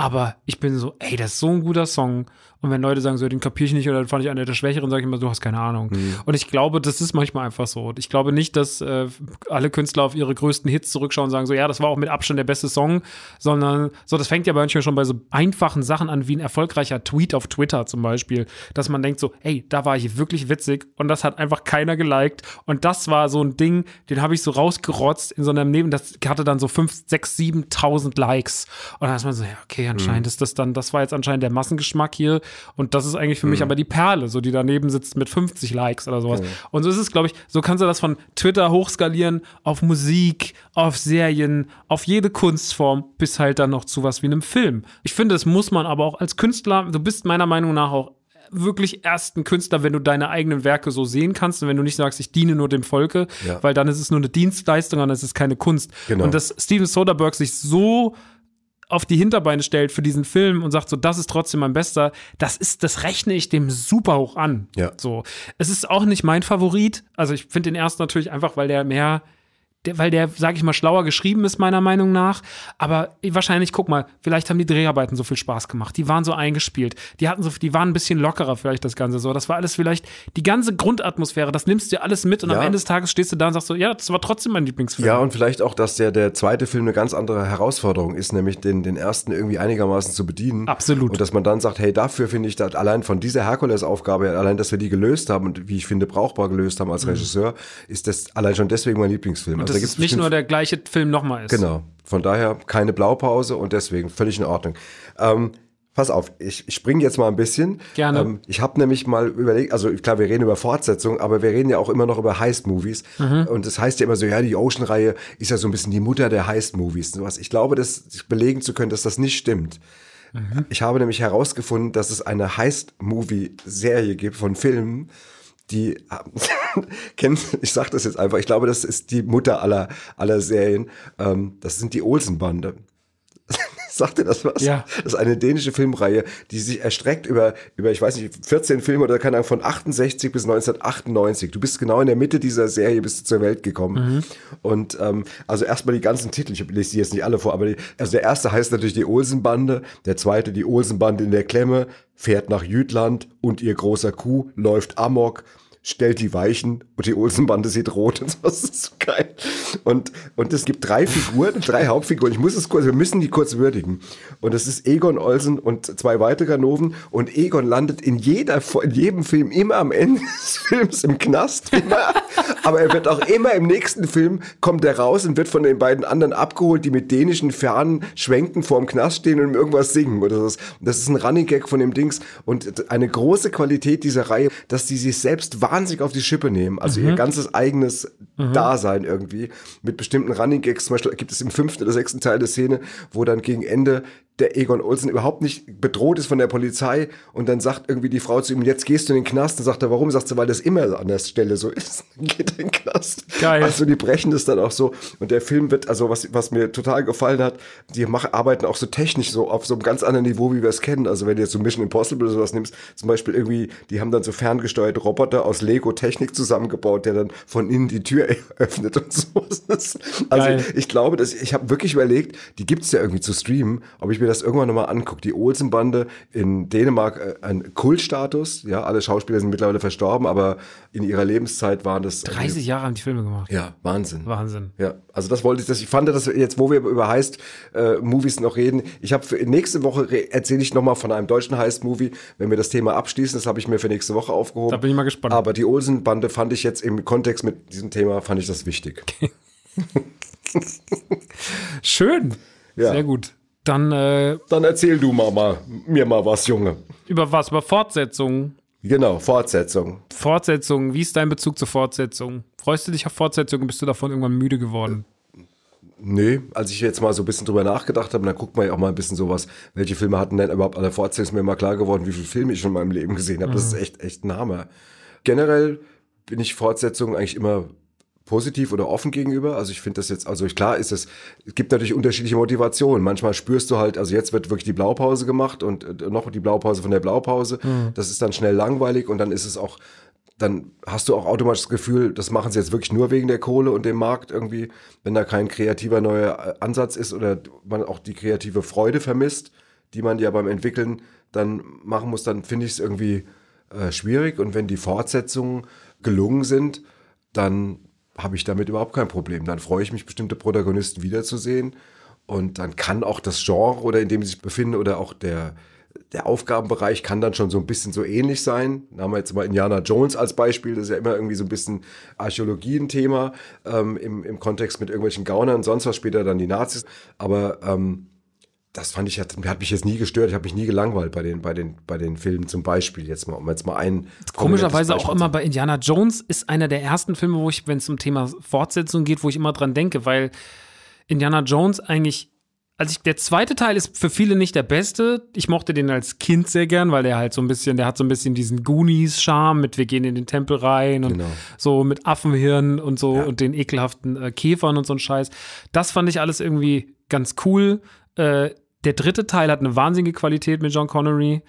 Aber ich bin so, ey, das ist so ein guter Song. Und wenn Leute sagen, so, den kapiere ich nicht oder den fand ich einer der Schwächeren, sage ich immer, du hast keine Ahnung. Und ich glaube, das ist manchmal einfach so. Ich glaube nicht, dass äh, alle Künstler auf ihre größten Hits zurückschauen und sagen, so, ja, das war auch mit Abstand der beste Song, sondern so, das fängt ja manchmal schon bei so einfachen Sachen an, wie ein erfolgreicher Tweet auf Twitter zum Beispiel, dass man denkt so, ey, da war ich wirklich witzig und das hat einfach keiner geliked. Und das war so ein Ding, den habe ich so rausgerotzt in so einem Neben, das hatte dann so 5, 6, 7.000 Likes. Und dann ist man so, ja, okay, anscheinend ist das dann, das war jetzt anscheinend der Massengeschmack hier. Und das ist eigentlich für mich aber die Perle, so die daneben sitzt mit 50 Likes oder sowas. Und so ist es, glaube ich, so kannst du das von Twitter hochskalieren auf Musik, auf Serien, auf jede Kunstform, bis halt dann noch zu was wie einem Film. Ich finde, das muss man aber auch als Künstler, du bist meiner Meinung nach auch wirklich erst ein Künstler, wenn du deine eigenen Werke so sehen kannst und wenn du nicht sagst, ich diene nur dem Volke, Ja. weil dann ist es nur eine Dienstleistung und es ist keine Kunst. Genau. Und dass Steven Soderbergh sich so auf die Hinterbeine stellt für diesen Film und sagt so, das ist trotzdem mein Bester, das ist, das rechne ich dem super hoch an. Ja. So. Es ist auch nicht mein Favorit. Also ich finde den ersten natürlich einfach, weil der mehr, der, weil der, sag ich mal, schlauer geschrieben ist, meiner Meinung nach. Aber wahrscheinlich, guck mal, vielleicht haben die Dreharbeiten so viel Spaß gemacht. Die waren so eingespielt. Die hatten so, die waren ein bisschen lockerer, vielleicht das Ganze so. Das war alles vielleicht die ganze Grundatmosphäre, das nimmst du dir alles mit und Ja. am Ende des Tages stehst du da und sagst so, ja, das war trotzdem mein Lieblingsfilm. Ja, und vielleicht auch, dass der, der zweite Film eine ganz andere Herausforderung ist, nämlich den, den ersten irgendwie einigermaßen zu bedienen. Absolut. Und dass man dann sagt, hey, dafür finde ich das allein von dieser Herkulesaufgabe, allein, dass wir die gelöst haben und wie ich finde, brauchbar gelöst haben als Regisseur, ist das allein schon deswegen mein Lieblingsfilm. Mhm. Also das da ist nicht nur der gleiche Film nochmal ist. Genau. Von daher keine Blaupause und deswegen völlig in Ordnung. Ähm, pass auf, ich, ich springe jetzt mal ein bisschen. Gerne. Ähm, ich habe nämlich mal überlegt, also klar, wir reden über Fortsetzung, aber wir reden ja auch immer noch über Heist-Movies. Mhm. Und das heißt ja immer so, ja, die Ocean-Reihe ist ja so ein bisschen die Mutter der Heist-Movies. Sowas. Ich glaube, das belegen zu können, dass das nicht stimmt. Mhm. Ich habe nämlich herausgefunden, dass es eine Heist-Movie-Serie gibt von Filmen, die *laughs* kennen, ich sage das jetzt einfach, ich glaube, das ist die Mutter aller, aller Serien. Ähm, das sind die Olsen-Bande. *laughs* Sagt dir das was? Ja. Das ist eine dänische Filmreihe, die sich erstreckt über, über, ich weiß nicht, 14 Filme oder keine Ahnung, von 68 bis 1998. Du bist genau in der Mitte dieser Serie bist du zur Welt gekommen. Und ähm, also erstmal die ganzen Titel, ich lese die jetzt nicht alle vor, aber die, also der erste heißt natürlich die Olsenbande, der zweite die Olsenbande in der Klemme, fährt nach Jütland und ihr großer Kuh läuft amok stellt die Weichen und die Olsenbande sieht rot und *laughs* so. Das ist so geil. Und, und es gibt drei Figuren, drei Hauptfiguren. Ich muss es kurz, wir müssen die kurz würdigen. Und es ist Egon Olsen und zwei weitere Ganoven. Und Egon landet in jeder, in jedem Film immer am Ende *laughs* des Films im Knast. Immer. Aber er wird auch immer im nächsten Film kommt er raus und wird von den beiden anderen abgeholt, die mit dänischen Fahnen schwenken vor dem Knast stehen und irgendwas singen oder so. Das ist ein Running Gag von dem Dings und eine große Qualität dieser Reihe, dass die sich selbst wahnsinnig auf die Schippe nehmen. Also ihr ganzes eigenes Dasein irgendwie mit bestimmten Running Gags. Zum Beispiel gibt es im fünften oder sechsten Teil der Szene, wo dann gegen Ende der Egon Olsen überhaupt nicht bedroht ist von der Polizei und dann sagt irgendwie die Frau zu ihm, jetzt gehst du in den Knast. Dann sagt er, warum? Sagt sie, weil das immer an der Stelle so ist. *laughs* Geht in den Knast. Geil. Also die brechen das dann auch so. Und der Film wird, also was, was mir total gefallen hat, die machen, arbeiten auch so technisch so auf so einem ganz anderen Niveau, wie wir es kennen. Also wenn du jetzt so Mission Impossible oder sowas nimmst, zum Beispiel irgendwie, die haben dann so ferngesteuerte Roboter aus Lego-Technik zusammengebaut, der dann von innen die Tür *laughs* öffnet und so. Also Geil. ich glaube, dass ich habe wirklich überlegt, die gibt's ja irgendwie zu streamen, ob ich mir das irgendwann nochmal angucke. Die Olsenbande in Dänemark äh, ein Kultstatus. Ja, alle Schauspieler sind mittlerweile verstorben, aber in ihrer Lebenszeit waren das 30 Jahre haben die Filme gemacht. Ja, Wahnsinn. Wahnsinn. Ja, also das wollte ich, das, ich fand, wir jetzt, wo wir über Heist äh, Movies noch reden, ich habe für nächste Woche erzähle ich nochmal von einem deutschen Heist Movie, wenn wir das Thema abschließen, das habe ich mir für nächste Woche aufgehoben. Da bin ich mal gespannt. Aber die Olsen-Bande fand ich jetzt im Kontext mit diesem Thema, fand ich das wichtig. *laughs* Schön. Ja. Sehr gut. Dann äh, Dann erzähl du mal mir mal was, Junge. über was? Über Fortsetzungen. Genau, Fortsetzung. Fortsetzungen. Wie ist dein Bezug zur Fortsetzung? Freust du dich auf Fortsetzungen? Bist du davon irgendwann müde geworden? Nee, als ich jetzt mal so ein bisschen drüber nachgedacht habe, dann guckt man ja auch mal ein bisschen sowas, welche Filme hatten denn überhaupt alle Fortsetzungen, ist mir mal klar geworden, wie viele Filme ich schon in meinem Leben gesehen habe. Das ist echt, echt ein Hammer. Generell bin ich Fortsetzungen eigentlich immer positiv oder offen gegenüber. Also ich finde das jetzt, also ich, klar ist es, es gibt natürlich unterschiedliche Motivationen. Manchmal spürst du halt, also jetzt wird wirklich die Blaupause gemacht und äh, noch die Blaupause von der Blaupause. Das ist dann schnell langweilig und dann ist es auch, dann hast du auch automatisch das Gefühl, das machen sie jetzt wirklich nur wegen der Kohle und dem Markt irgendwie, wenn da kein kreativer neuer äh, Ansatz ist oder man auch die kreative Freude vermisst, die man ja beim Entwickeln dann machen muss, dann finde ich es irgendwie äh, schwierig. Und wenn die Fortsetzungen gelungen sind, dann habe ich damit überhaupt kein Problem. Dann freue ich mich, bestimmte Protagonisten wiederzusehen. Und dann kann auch das Genre oder in dem sie sich befinden oder auch der, der Aufgabenbereich kann dann schon so ein bisschen so ähnlich sein. Da haben wir jetzt mal Indiana Jones als Beispiel. Das ist ja immer irgendwie so ein bisschen Archäologie ein Thema ähm, im, im Kontext mit irgendwelchen Gaunern, sonst was später dann die Nazis. Aber ähm, das fand ich, hat, hat mich jetzt nie gestört. Ich habe mich nie gelangweilt bei den, bei den, bei den Filmen zum Beispiel. Jetzt mal, um jetzt mal einen. Komischerweise auch immer bei Indiana Jones ist einer der ersten Filme, wo ich, wenn es um Thema Fortsetzung geht, wo ich immer dran denke, weil Indiana Jones eigentlich, also ich, der zweite Teil ist für viele nicht der beste. Ich mochte den als Kind sehr gern, weil der halt so ein bisschen, der hat so ein bisschen diesen Goonies-Charme mit wir gehen in den Tempel rein und Genau. so mit Affenhirn und so und den ekelhaften äh, Käfern und so ein Scheiß. Das fand ich alles irgendwie ganz cool. Äh, der dritte Teil hat eine wahnsinnige Qualität mit John Connery.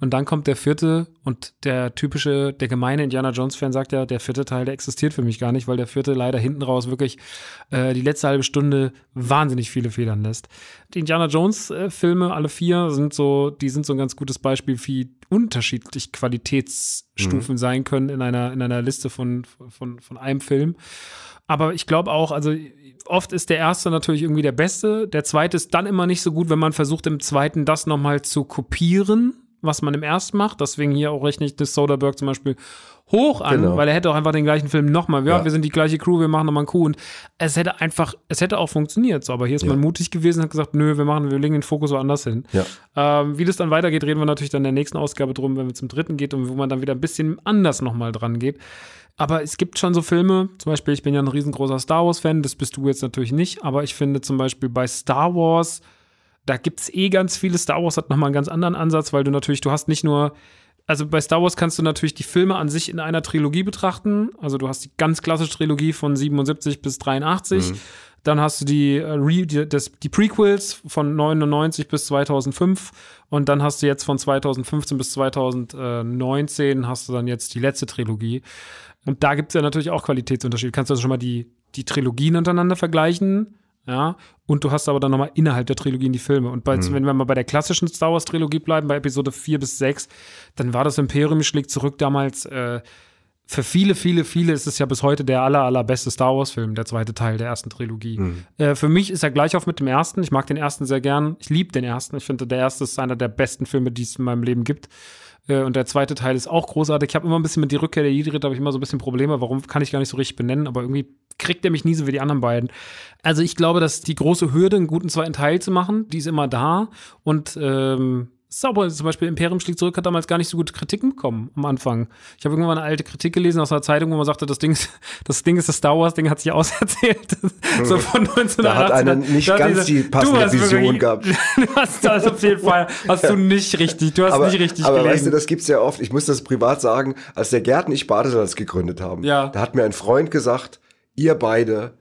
Und dann kommt der vierte und der typische, der gemeine Indiana Jones-Fan sagt ja, der vierte Teil, der existiert für mich gar nicht, weil der vierte leider hinten raus wirklich äh, die letzte halbe Stunde wahnsinnig viele Federn lässt. Die Indiana Jones-Filme, alle vier, sind so, die sind so ein ganz gutes Beispiel, wie unterschiedlich Qualitätsstufen mhm. sein können in einer, in einer Liste von, von, von einem Film. Aber ich glaube auch, also oft ist der erste natürlich irgendwie der beste. Der zweite ist dann immer nicht so gut, wenn man versucht, im zweiten das nochmal zu kopieren, was man im ersten macht. Deswegen hier auch rechne ich das Soderbergh zum Beispiel hoch an, genau. weil er hätte auch einfach den gleichen Film nochmal, ja, ja, wir sind die gleiche Crew, wir machen nochmal einen Coup und es hätte einfach, es hätte auch funktioniert, so, aber hier ist ja. man mutig gewesen und hat gesagt, nö, wir machen, wir legen den Fokus woanders hin. Ja. Ähm, wie das dann weitergeht, reden wir natürlich dann in der nächsten Ausgabe drum, wenn wir zum dritten geht und wo man dann wieder ein bisschen anders nochmal dran geht. Aber es gibt schon so Filme, zum Beispiel, ich bin ja ein riesengroßer Star Wars-Fan, das bist du jetzt natürlich nicht, aber ich finde zum Beispiel bei Star Wars, da gibt es eh ganz viele. Star Wars hat nochmal einen ganz anderen Ansatz, weil du natürlich, du hast nicht nur, also bei Star Wars kannst du natürlich die Filme an sich in einer Trilogie betrachten. Also du hast die ganz klassische Trilogie von 77 bis 83. Mhm. Dann hast du die, äh, die, das, die Prequels von 99 bis 2005 und dann hast du jetzt von 2015 bis 2019 hast du dann jetzt die letzte Trilogie. Und da gibt es ja natürlich auch Qualitätsunterschiede. Kannst du also schon mal die, die Trilogien untereinander vergleichen? Ja, und du hast aber dann nochmal innerhalb der Trilogien die Filme. Und bei, mhm. wenn wir mal bei der klassischen Star Wars Trilogie bleiben, bei Episode 4 bis 6, dann war das Imperium schlägt zurück damals. Äh, für viele, viele, viele ist es ja bis heute der aller, allerbeste Star Wars-Film, der zweite Teil der ersten Trilogie. Mhm. Äh, für mich ist er gleich auf mit dem ersten. Ich mag den ersten sehr gern. Ich liebe den ersten. Ich finde, der erste ist einer der besten Filme, die es in meinem Leben gibt. Äh, und der zweite Teil ist auch großartig. Ich habe immer ein bisschen mit die Rückkehr der Jedi-Ritter, habe ich immer so ein bisschen Probleme. Warum kann ich gar nicht so richtig benennen, aber irgendwie kriegt er mich nie so wie die anderen beiden. Also ich glaube, dass die große Hürde, einen guten zweiten Teil zu machen, die ist immer da. Und ähm, Sauber, zum Beispiel Imperium schlägt zurück, hat damals gar nicht so gute Kritiken bekommen am Anfang. Ich habe irgendwann eine alte Kritik gelesen aus einer Zeitung, wo man sagte, das Ding ist *laughs* das, Ding ist das Star Wars-Ding hat sich *laughs* auserzählt. so von 1980. Da hat einer nicht ganz diese, die passende Vision wirklich, gehabt. *laughs* du hast das auf jeden Fall, hast du nicht richtig, du hast aber, nicht richtig Aber gelesen. weißt du, das gibt's ja oft, ich muss das privat sagen, als der Gerd und ich Badesalz gegründet haben, ja. da hat mir ein Freund gesagt, ihr beide,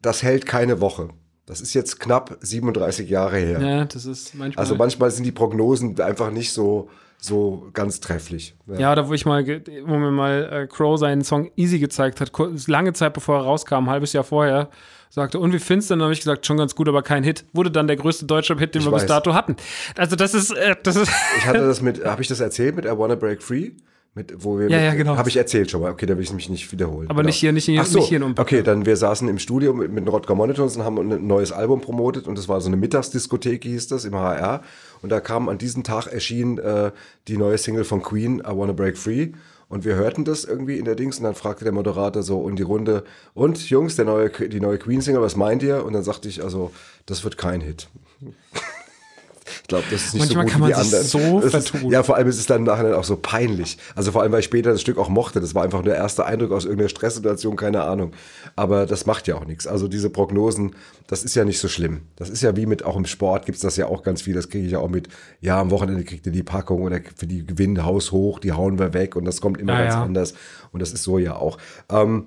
das hält keine Woche. Das ist jetzt knapp 37 Jahre her. Ja, das ist manchmal. Also manchmal sind die Prognosen einfach nicht so, so ganz trefflich. Ja, ja da wo ich mal, wo mir mal äh, Crow seinen Song Easy gezeigt hat, lange Zeit bevor er rauskam, ein halbes Jahr vorher, sagte, und wie findest du? Dann habe ich gesagt, schon ganz gut, aber kein Hit. Wurde dann der größte deutsche Hit, den ich wir weiß. bis dato hatten. Also das ist, äh, das ist. ich hatte das mit, habe ich das erzählt mit I Wanna Break Free? Mit, wo wir ja, ja, genau. Habe ich erzählt schon mal. Okay, da will ich mich nicht wiederholen. Aber genau. nicht hier, nicht hier, Ach so, nicht hier in Okay, dann wir saßen im Studio mit, mit den Rodger Monitors und haben ein neues Album promotet und das war so eine Mittagsdiskothek, hieß das, im HR. Und da kam an diesem Tag erschien äh, die neue Single von Queen, I Wanna Break Free. Und wir hörten das irgendwie in der Dings und dann fragte der Moderator so in die Runde, und Jungs, der neue, die neue Queen-Single, was meint ihr? Und dann sagte ich, also, das wird kein Hit. Ich glaube, das ist nicht Manchmal so gut kann man wie die anderen. so vertun. Ist, ja, vor allem ist es dann nachher auch so peinlich. Also vor allem, weil ich später das Stück auch mochte. Das war einfach nur der erste Eindruck aus irgendeiner Stresssituation, keine Ahnung. Aber das macht ja auch nichts. Also diese Prognosen, das ist ja nicht so schlimm. Das ist ja wie mit, auch im Sport gibt es das ja auch ganz viel. Das kriege ich ja auch mit, ja, am Wochenende kriegt ihr die Packung oder für die gewinnen Haus hoch, die hauen wir weg und das kommt immer ja, ganz ja. anders. Und das ist so ja auch. Ähm,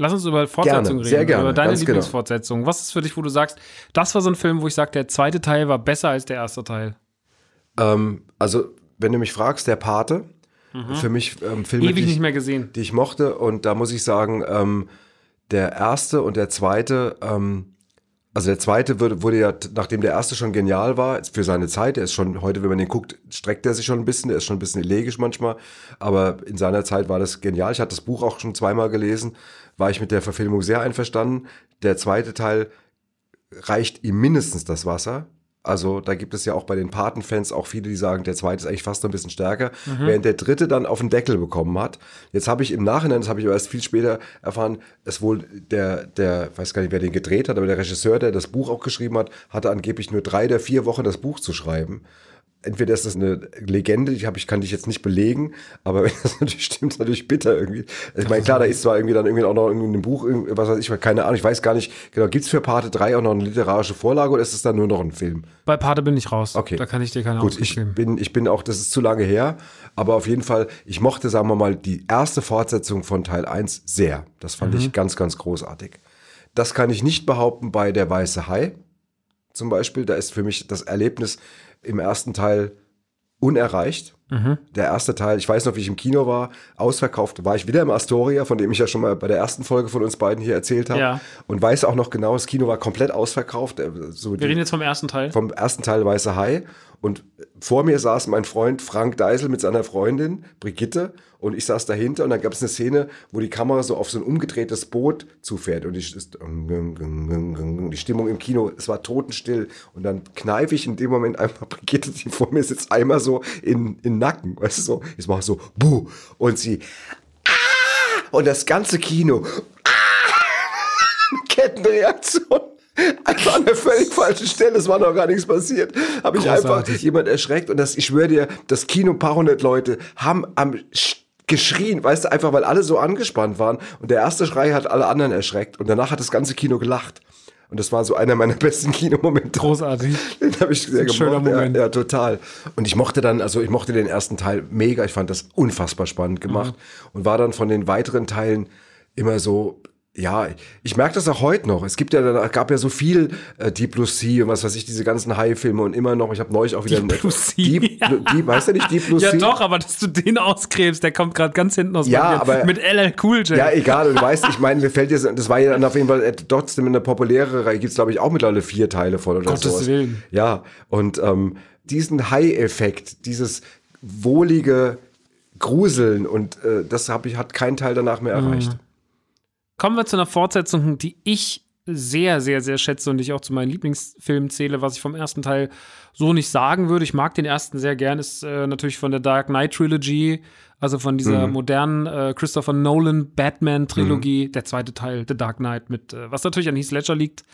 Lass uns über Fortsetzung gerne, reden, sehr gerne, über deine genau. Lieblingsfortsetzung. Was ist für dich, wo du sagst, das war so ein Film, wo ich sage, der zweite Teil war besser als der erste Teil? Ähm, also, wenn du mich fragst, der Pate, für mich ähm, Filme, Ewig die ich, nicht mehr gesehen. die ich mochte. Und da muss ich sagen, ähm, der erste und der zweite, ähm, also der zweite wurde, wurde ja, nachdem der erste schon genial war, für seine Zeit, der ist schon, heute, wenn man den guckt, streckt er sich schon ein bisschen, der ist schon ein bisschen elegisch manchmal, aber in seiner Zeit war das genial. Ich hatte das Buch auch schon zweimal gelesen, war ich mit der Verfilmung sehr einverstanden. Der zweite Teil reicht ihm mindestens das Wasser. Also da gibt es ja auch bei den Paten-Fans auch viele, die sagen, der zweite ist eigentlich fast noch ein bisschen stärker, Mhm. während der dritte dann auf den Deckel bekommen hat. Jetzt habe ich im Nachhinein, das habe ich aber erst viel später erfahren, es wohl der, der, weiß gar nicht, wer den gedreht hat, aber der Regisseur, der das Buch auch geschrieben hat, hatte angeblich nur drei oder vier Wochen das Buch zu schreiben. Entweder ist das eine Legende, die habe ich, kann ich jetzt nicht belegen, aber *laughs* wenn das natürlich stimmt, ist natürlich bitter irgendwie. Ich meine, klar, da ist zwar irgendwie dann irgendwie auch noch irgendwie ein Buch, was weiß ich, keine Ahnung, ich weiß gar nicht, genau, gibt es für Pate 3 auch noch eine literarische Vorlage oder ist es dann nur noch ein Film? Bei Pate bin ich raus. Okay. Da kann ich dir keine Gut, ich geben. bin, ich bin auch, das ist zu lange her, aber auf jeden Fall, ich mochte, sagen wir mal, die erste Fortsetzung von Teil 1 sehr. Das fand Mhm. ich ganz, ganz großartig. Das kann ich nicht behaupten bei Der Weiße Hai zum Beispiel. Da ist für mich das Erlebnis im ersten Teil unerreicht. Der erste Teil, ich weiß noch, wie ich im Kino war, ausverkauft, war ich wieder im Astoria, von dem ich ja schon mal bei der ersten Folge von uns beiden hier erzählt habe. Ja. Und weiß auch noch genau, das Kino war komplett ausverkauft. äh, So die- Wir reden jetzt vom ersten Teil. vom ersten Teil Weiße Hai. Und vor mir saß mein Freund Frank Deisel mit seiner Freundin Brigitte. Und ich saß dahinter und dann gab es eine Szene, wo die Kamera so auf so ein umgedrehtes Boot zufährt. Und die, die Stimmung im Kino, es war totenstill. Und dann kneife ich in dem Moment einfach *laughs* Brigitte, die vor mir sitzt, einmal so in, in Nacken, weißt du so, ich mache so, buh. Und sie ah! und das ganze Kino *laughs* Kettenreaktion. Einfach an der völlig falschen Stelle, es war noch gar nichts passiert. Habe ich einfach jemand erschreckt und das, ich schwöre dir, das Kino, ein paar hundert Leute haben am Sch- geschrien, weißt du, einfach weil alle so angespannt waren und der erste Schrei hat alle anderen erschreckt und danach hat das ganze Kino gelacht. Und das war so einer meiner besten Kinomomente. Großartig. Den habe ich sehr ein schöner gemocht. Ja, Moment. ja, total. Und ich mochte dann, also ich mochte den ersten Teil mega. Ich fand das unfassbar spannend gemacht Mhm. und war dann von den weiteren Teilen immer so. Ja, ich merke das auch heute noch. Es gibt ja, da gab ja so viel äh, Deep Blue Sea und was weiß ich, diese ganzen Hai-Filme und immer noch. Ich habe neulich auch wieder Deep Blue Sea. Deep, Ja. Deep, weißt du nicht Deep Blue *laughs* Ja, Sea? doch, aber dass du den ausgräbst, der kommt gerade ganz hinten aus Ja, aber- Mit LL Cool J. Ja, egal. Du weißt, ich meine, mir fällt jetzt, das war ja dann auf jeden Fall trotzdem eine populäre Reihe. Gibt es, glaube ich, auch mittlerweile vier Teile von oder Gottes sowas. Willen. Ja, und ähm, diesen High-Effekt, dieses wohlige Gruseln und äh, das hab ich, hat kein Teil danach mehr erreicht. Kommen wir zu einer Fortsetzung, die ich sehr, sehr, sehr schätze und ich auch zu meinen Lieblingsfilmen zähle, was ich vom ersten Teil so nicht sagen würde. Ich mag den ersten sehr gern, ist äh, natürlich von der Dark Knight Trilogy, also von dieser modernen äh, Christopher Nolan Batman Trilogie, der zweite Teil, The Dark Knight, mit, äh, was natürlich an Heath Ledger liegt,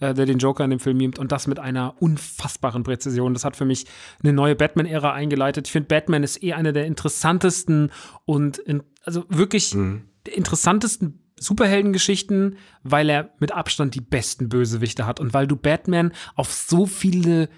äh, der den Joker in dem Film mimt und das mit einer unfassbaren Präzision. Das hat für mich eine neue Batman-Ära eingeleitet. Ich finde, Batman ist eh eine der interessantesten und in, also wirklich der interessantesten Superheldengeschichten, weil er mit Abstand die besten Bösewichte hat und weil du Batman auf so viele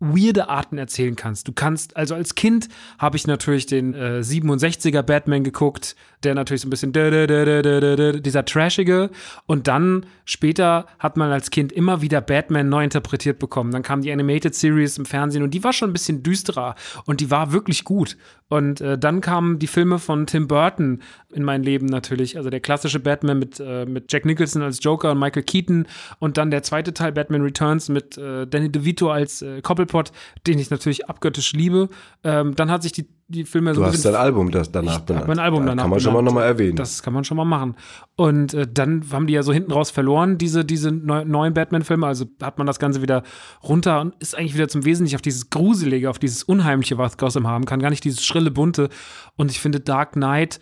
weirde Arten erzählen kannst. Du kannst, also als Kind habe ich natürlich den äh, 67er Batman geguckt, der natürlich so ein bisschen dieser trashige und dann später hat man als Kind immer wieder Batman neu interpretiert bekommen. Dann kam die Animated Series im Fernsehen und die war schon ein bisschen düsterer und die war wirklich gut. Und äh, dann kamen die Filme von Tim Burton in mein Leben natürlich, also der klassische Batman mit, äh, mit Jack Nicholson als Joker und Michael Keaton und dann der zweite Teil Batman Returns mit äh, Danny DeVito als äh, Koppelpot, den ich natürlich abgöttisch liebe. Ähm, dann hat sich die, die Filme so Du hast dein Album das danach ich mein Album da danach Kann man schon mal benannt. nochmal erwähnen. Das kann man schon mal machen. Und äh, dann haben die ja so hinten raus verloren, diese, diese neu, neuen Batman-Filme. Also hat man das Ganze wieder runter und ist eigentlich wieder zum Wesentlichen auf dieses Gruselige, auf dieses Unheimliche, was Gotham haben kann. Gar nicht dieses schrille, bunte. Und ich finde, Dark Knight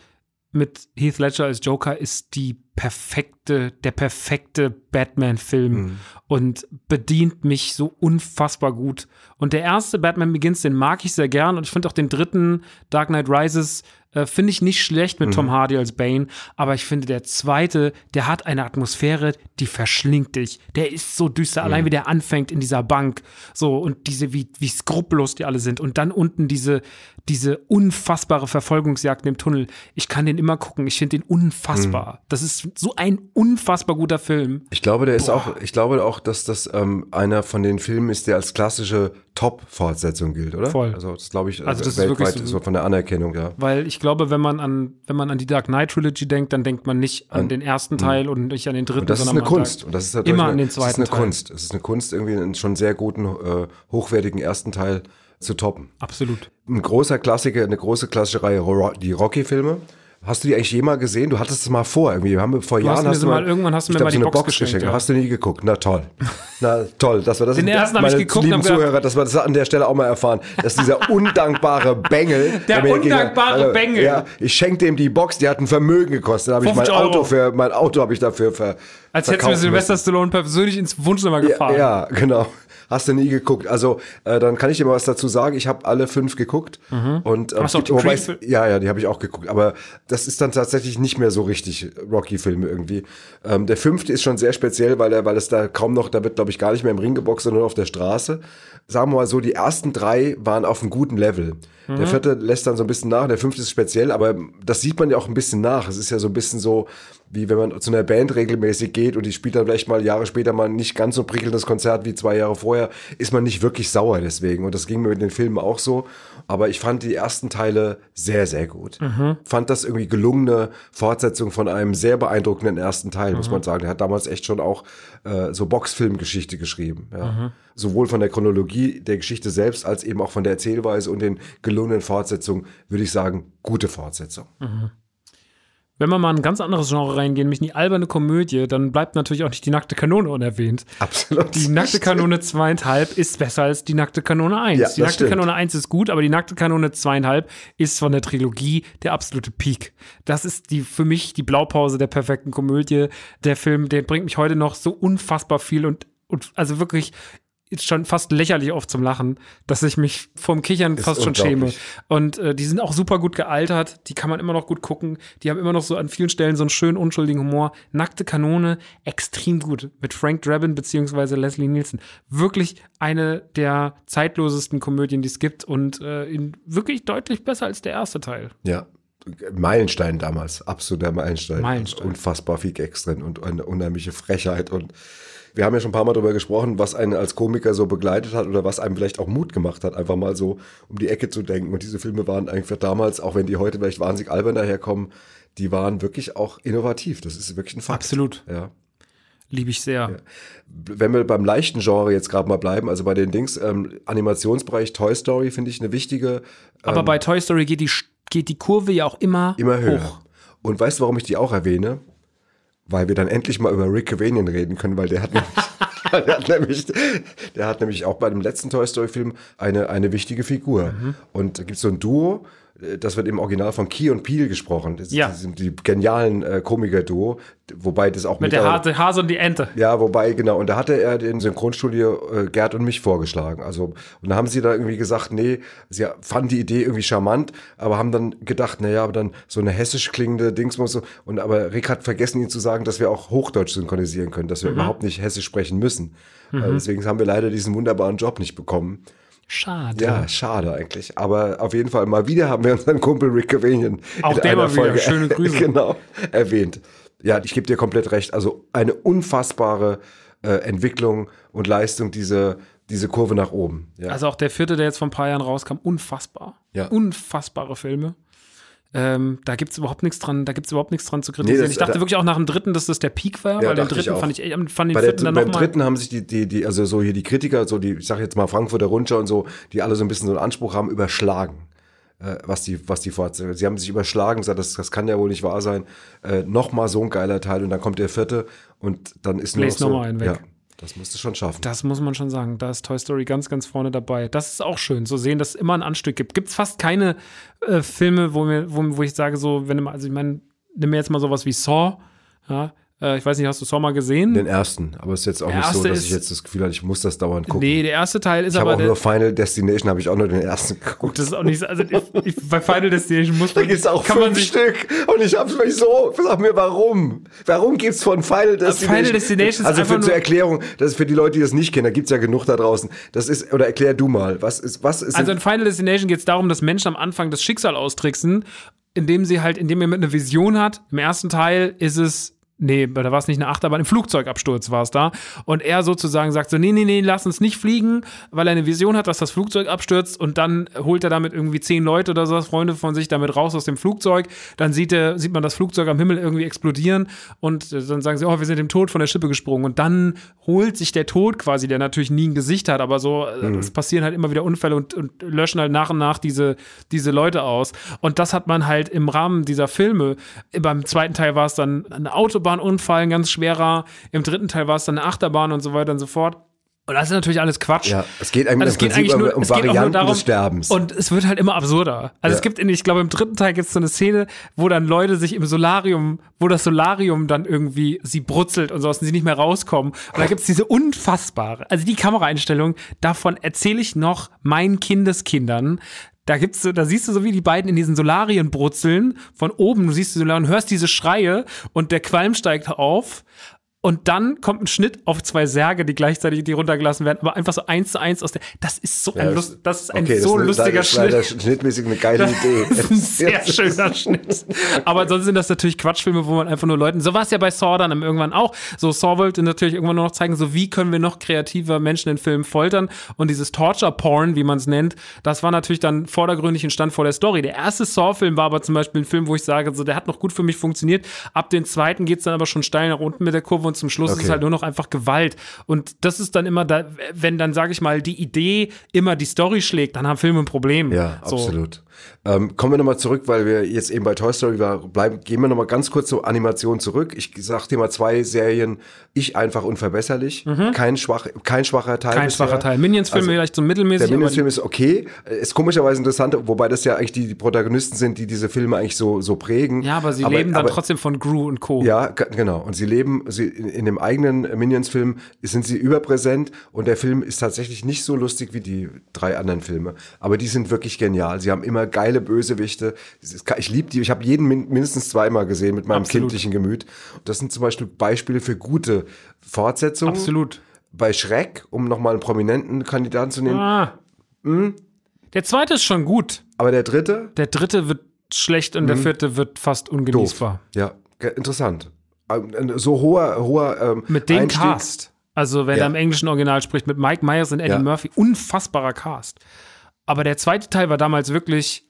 mit Heath Ledger als Joker ist die perfekte, der perfekte Batman-Film und bedient mich so unfassbar gut. Und der erste Batman Begins, den mag ich sehr gern und ich finde auch den dritten Dark Knight Rises äh, finde ich nicht schlecht mit Tom Hardy als Bane, aber ich finde der zweite, der hat eine Atmosphäre, die verschlingt dich. Der ist so düster, allein wie der anfängt in dieser Bank, so und diese wie wie skrupellos die alle sind. Und dann unten diese diese unfassbare Verfolgungsjagd im Tunnel. Ich kann den immer gucken, ich finde den unfassbar. Das ist so ein unfassbar guter Film. Ich glaube, der ist auch, ich glaube auch, dass das ähm, einer von den Filmen ist, der als klassische Top-Fortsetzung gilt, oder? Voll. Also das glaube ich, Also das ist weltweit wirklich so- von der Anerkennung, ja. Weil ich glaube, wenn man an, wenn man an die Dark Knight Trilogy denkt, dann denkt man nicht an, den ersten Teil und nicht an den dritten, Und das ist sondern eine man Kunst. Und das ist natürlich immer eine, an den Das ist zweiten eine Teil. Kunst. Es ist eine Kunst, irgendwie einen schon sehr guten, äh, hochwertigen ersten Teil zu toppen. Absolut. Ein großer Klassiker, eine große klassische Reihe, die Rocky-Filme. Hast du die eigentlich jemals gesehen? Du hattest es mal vor, irgendwie. Wir haben vor Jahren hast mir sie mal- irgendwann hast du mir glaub, mal so die eine Box Box geschenkt, ja. Hast du nie geguckt? Na toll. *laughs* Na toll, dass wir das Den ersten hab ich meine geguckt lieben hab gedacht- Zuhörer, dass wir das an der Stelle auch mal erfahren, dass dieser *laughs* undankbare Bengel, Der gegenüber- undankbare Bengel. Ja, ich schenkte ihm die Box, die hat ein Vermögen gekostet. Da habe ich mein 50 Euro. Auto für mein Auto habe ich dafür ver Als hättest du Sylvester müssen. Stallone persönlich ins Wunschzimmer gefahren. Ja, ja, genau. Hast du nie geguckt. Also, äh, dann kann ich dir mal was dazu sagen. Ich habe alle fünf geguckt. Und, ähm, Hast du auch die wobei es- ja, ja, die habe ich auch geguckt. Aber das ist dann tatsächlich nicht mehr so richtig Rocky-Filme irgendwie. Ähm, der fünfte ist schon sehr speziell, weil er, weil es da kaum noch, da wird, glaube ich, gar nicht mehr im Ring geboxt, sondern nur auf der Straße. Sagen wir mal so, die ersten drei waren auf einem guten Level. Der vierte lässt dann so ein bisschen nach, der fünfte ist speziell, aber das sieht man ja auch ein bisschen nach. Es ist ja so ein bisschen so, wie wenn man zu einer Band regelmäßig geht und die spielt dann vielleicht mal Jahre später mal nicht ganz so prickelndes Konzert wie zwei Jahre vorher, ist man nicht wirklich sauer deswegen. Und das ging mir mit den Filmen auch so. Aber ich fand die ersten Teile sehr, sehr gut. Fand das irgendwie gelungene Fortsetzung von einem sehr beeindruckenden ersten Teil, muss man sagen. Der hat damals echt schon auch äh, so Boxfilmgeschichte geschrieben. Ja. Sowohl von der Chronologie der Geschichte selbst als eben auch von der Erzählweise und den gelungenen Fortsetzungen, würde ich sagen, gute Fortsetzung. Wenn wir mal in ein ganz anderes Genre reingehen, nämlich in die alberne Komödie, dann bleibt natürlich auch nicht die nackte Kanone unerwähnt. Absolut. Die nackte Kanone zweieinhalb ist besser als die nackte Kanone 1. Ja, die nackte stimmt. Kanone 1 ist gut, aber die nackte Kanone zweieinhalb ist von der Trilogie der absolute Peak. Das ist die für mich die Blaupause der perfekten Komödie. Der Film, der bringt mich heute noch so unfassbar viel und, und also wirklich ist schon fast lächerlich oft zum Lachen, dass ich mich vom Kichern fast schon schäme. Und äh, die sind auch super gut gealtert, die kann man immer noch gut gucken. Die haben immer noch so an vielen Stellen so einen schönen, unschuldigen Humor. Nackte Kanone, extrem gut. Mit Frank Drabin beziehungsweise Leslie Nielsen. Wirklich eine der zeitlosesten Komödien, die es gibt und äh, in, wirklich deutlich besser als der erste Teil. Ja. Meilenstein damals, absoluter Meilenstein. Meilenstein. Unfassbar viel Gags drin und eine unheimliche Frechheit. Und wir haben ja schon ein paar Mal darüber gesprochen, was einen als Komiker so begleitet hat oder was einem vielleicht auch Mut gemacht hat, einfach mal so um die Ecke zu denken. Und diese Filme waren einfach damals, auch wenn die heute vielleicht wahnsinnig albern daherkommen, die waren wirklich auch innovativ. Das ist wirklich ein Fakt. Absolut. Ja. Liebe ich sehr. Wenn wir beim leichten Genre jetzt gerade mal bleiben, also bei den Dings, ähm, Animationsbereich Toy Story finde ich eine wichtige, Aber bei Toy Story geht die, geht die Kurve ja auch immer, immer höher. hoch. Und weißt du, warum ich die auch erwähne? Weil wir dann endlich mal über Rick Cavanian reden können, weil der hat nämlich, *laughs* *laughs* der hat nämlich, der hat nämlich auch bei dem letzten Toy Story Film eine, eine wichtige Figur. Mhm. Und da gibt es so ein Duo, das wird im Original von Key und Peele gesprochen. Das, Ja. Die sind die genialen äh, Komiker-Duo, wobei das auch Mit der mittlerweile- Hase, Hase und die Ente. ja, wobei, genau. Und da hatte er den Synchronstudio äh, Gerd und mich vorgeschlagen. Also, und da haben sie da irgendwie gesagt, nee, sie fanden die Idee irgendwie charmant, aber haben dann gedacht, naja, aber dann so eine hessisch klingende Dings muss so. Und aber Rick hat vergessen, ihnen zu sagen, dass wir auch Hochdeutsch synchronisieren können, dass wir überhaupt nicht hessisch sprechen müssen. Äh, deswegen haben wir leider diesen wunderbaren Job nicht bekommen. Schade. Ja, schade eigentlich. Aber auf jeden Fall mal wieder haben wir unseren Kumpel Rick Cavanian Auch in der einer mal wieder. Folge Schöne *laughs* Grüße. genau, erwähnt. Ja, ich gebe dir komplett recht. Also eine unfassbare äh, Entwicklung und Leistung, diese, diese Kurve nach oben. Ja. Also auch der vierte, der jetzt vor ein paar Jahren rauskam, unfassbar. Ja. Unfassbare Filme. Ähm, da gibt es überhaupt nichts dran, da gibt's überhaupt nichts dran zu kritisieren. das- ich dachte da- wirklich auch nach dem dritten, dass das der Peak war, Ja, weil den dritten fand ich, fand den Bei der, vierten dann beim dritten haben sich die, die, die, also so hier die Kritiker, so die, ich sag jetzt mal Frankfurter Rundschau und so, die alle so ein bisschen so einen Anspruch haben, überschlagen. Äh, was die, was die Fortsetzung. Sie haben sich überschlagen, gesagt, das, das kann ja wohl nicht wahr sein. Äh, Nochmal so ein geiler Teil und dann kommt der vierte und dann ist nur Bläst noch so, noch einen weg. Ja, das musst du schon schaffen. Das muss man schon sagen. Da ist Toy Story ganz, ganz vorne dabei. Das ist auch schön, so sehen, dass es immer ein Anstück gibt. Gibt es fast keine äh, Filme, wo, mir, wo, wo ich sage, so, wenn also ich meine, nimm mir jetzt mal sowas wie Saw. Ja, ich weiß nicht, hast du mal gesehen? Den ersten, aber es ist jetzt auch Der nicht so, dass ich jetzt das Gefühl habe, ich muss das dauernd gucken. nee, der erste Teil ist ich habe aber auch der, nur Final Destination, habe ich auch nur den ersten geguckt. das ist auch nicht so, also ich, ich, bei Final Destination muss Da man, gibt's auch kann man fünf Stück und ich hab's mich so, sag mir warum? Warum gibt's von Final Destination? Final Destination ist Also für zur Erklärung, das ist für die Leute, die das nicht kennen, da gibt's ja genug da draußen. Das ist, oder erklär du mal, was ist, was ist, Also in Final Destination geht es darum, dass Menschen am Anfang das Schicksal austricksen, indem sie halt, indem jemand eine Vision hat. Im ersten Teil ist es. Nee, da war es nicht eine Achterbahn, im Flugzeugabsturz war es da. Und er sozusagen sagt so, nee, nee, nee, lass uns nicht fliegen, weil er eine Vision hat, dass das Flugzeug abstürzt und dann holt er damit irgendwie zehn Leute oder so, Freunde von sich damit raus aus dem Flugzeug. Dann sieht er, sieht man das Flugzeug am Himmel irgendwie explodieren und dann sagen sie, oh, wir sind dem Tod von der Schippe gesprungen. Und dann holt sich der Tod quasi, der natürlich nie ein Gesicht hat, aber so, äh, es passieren halt immer wieder Unfälle und, und löschen halt nach und nach diese, diese Leute aus. Und das hat man halt im Rahmen dieser Filme. Beim zweiten Teil war es dann eine Autobahnunfall, ein ganz schwerer. Im dritten Teil war es dann eine Achterbahn und so weiter und so fort. Und das ist natürlich alles Quatsch. ja, es geht eigentlich Also es geht eigentlich nur, um auch nur Varianten darum, des Sterbens. Und es wird halt immer absurder. Also Ja. es gibt in, ich glaube, im dritten Teil gibt es so eine Szene, wo dann Leute sich im Solarium, wo das Solarium dann irgendwie sie brutzelt und so und sie nicht mehr rauskommen. Und da gibt es diese unfassbare, also die Kameraeinstellung, davon erzähle ich noch meinen Kindeskindern. Da gibt's so, da siehst du so, wie die beiden in diesen Solarien brutzeln. Von oben, du siehst die Solarien, hörst diese Schreie und der Qualm steigt auf. Und dann kommt ein Schnitt auf zwei Särge, die gleichzeitig die runtergelassen werden, aber einfach so eins zu eins aus der. Das ist so ein, Ja, Lust, das ist ein okay, so das ist, lustiger das ist Schnitt. schnittmäßig eine geile Idee. Das ist ein sehr *laughs* schöner Schnitt. Aber sonst sind das natürlich Quatschfilme, wo man einfach nur Leuten, so war es ja bei Saw dann irgendwann auch. So Saw wollte natürlich irgendwann nur noch zeigen, so wie können wir noch kreativer Menschen in Filmen foltern. Und dieses Torture-Porn, wie man es nennt, das war natürlich dann vordergründig ein Stand vor der Story. Der erste Saw-Film war aber zum Beispiel ein Film, wo ich sage, so der hat noch gut für mich funktioniert. Ab dem zweiten geht es dann aber schon steil nach unten mit der Kurve und zum Schluss ist Okay. es halt nur noch einfach Gewalt. Und das ist dann immer da, wenn dann, sage ich mal, die Idee immer die Story schlägt, dann haben Filme ein Problem. Ja, So. absolut. Ähm, kommen wir nochmal zurück, weil wir jetzt eben bei Toy Story waren. Bleiben, gehen wir nochmal ganz kurz zur Animation zurück. Ich sag dir mal zwei Serien. Ich einfach unverbesserlich. Kein, schwach, kein schwacher Teil. Mhm. Kein bisher. schwacher Teil. Minions-Film Also, vielleicht so mittelmäßig. Der aber Minions-Film ist okay. Ist komischerweise interessant, wobei das ja eigentlich die, die Protagonisten sind, die diese Filme eigentlich so, so prägen. Ja, aber sie leben dann aber, trotzdem von Gru und Co. Ja, genau. Und sie leben, sie, in, in dem eigenen Minions-Film sind sie überpräsent und der Film ist tatsächlich nicht so lustig wie die drei anderen Filme. Aber die sind wirklich genial. Sie haben immer geile Bösewichte. Ich liebe die. Ich habe jeden min- mindestens zweimal gesehen mit meinem Absolut. kindlichen Gemüt. Und das sind zum Beispiel Beispiele für gute Fortsetzungen. Absolut. Bei Schreck, um nochmal einen prominenten Kandidaten zu nehmen. Ah. Hm? Der zweite ist schon gut. Aber der dritte, Der dritte wird schlecht und der vierte wird fast Mhm. doof. ungenießbar. Ja, interessant. Ähm, So hoher, hoher ähm, Mit dem Einstieg- Cast. Also, wenn Ja. er im englischen Original spricht, mit Mike Myers und Eddie Ja. Murphy, unfassbarer Cast. Aber der zweite Teil war damals wirklich,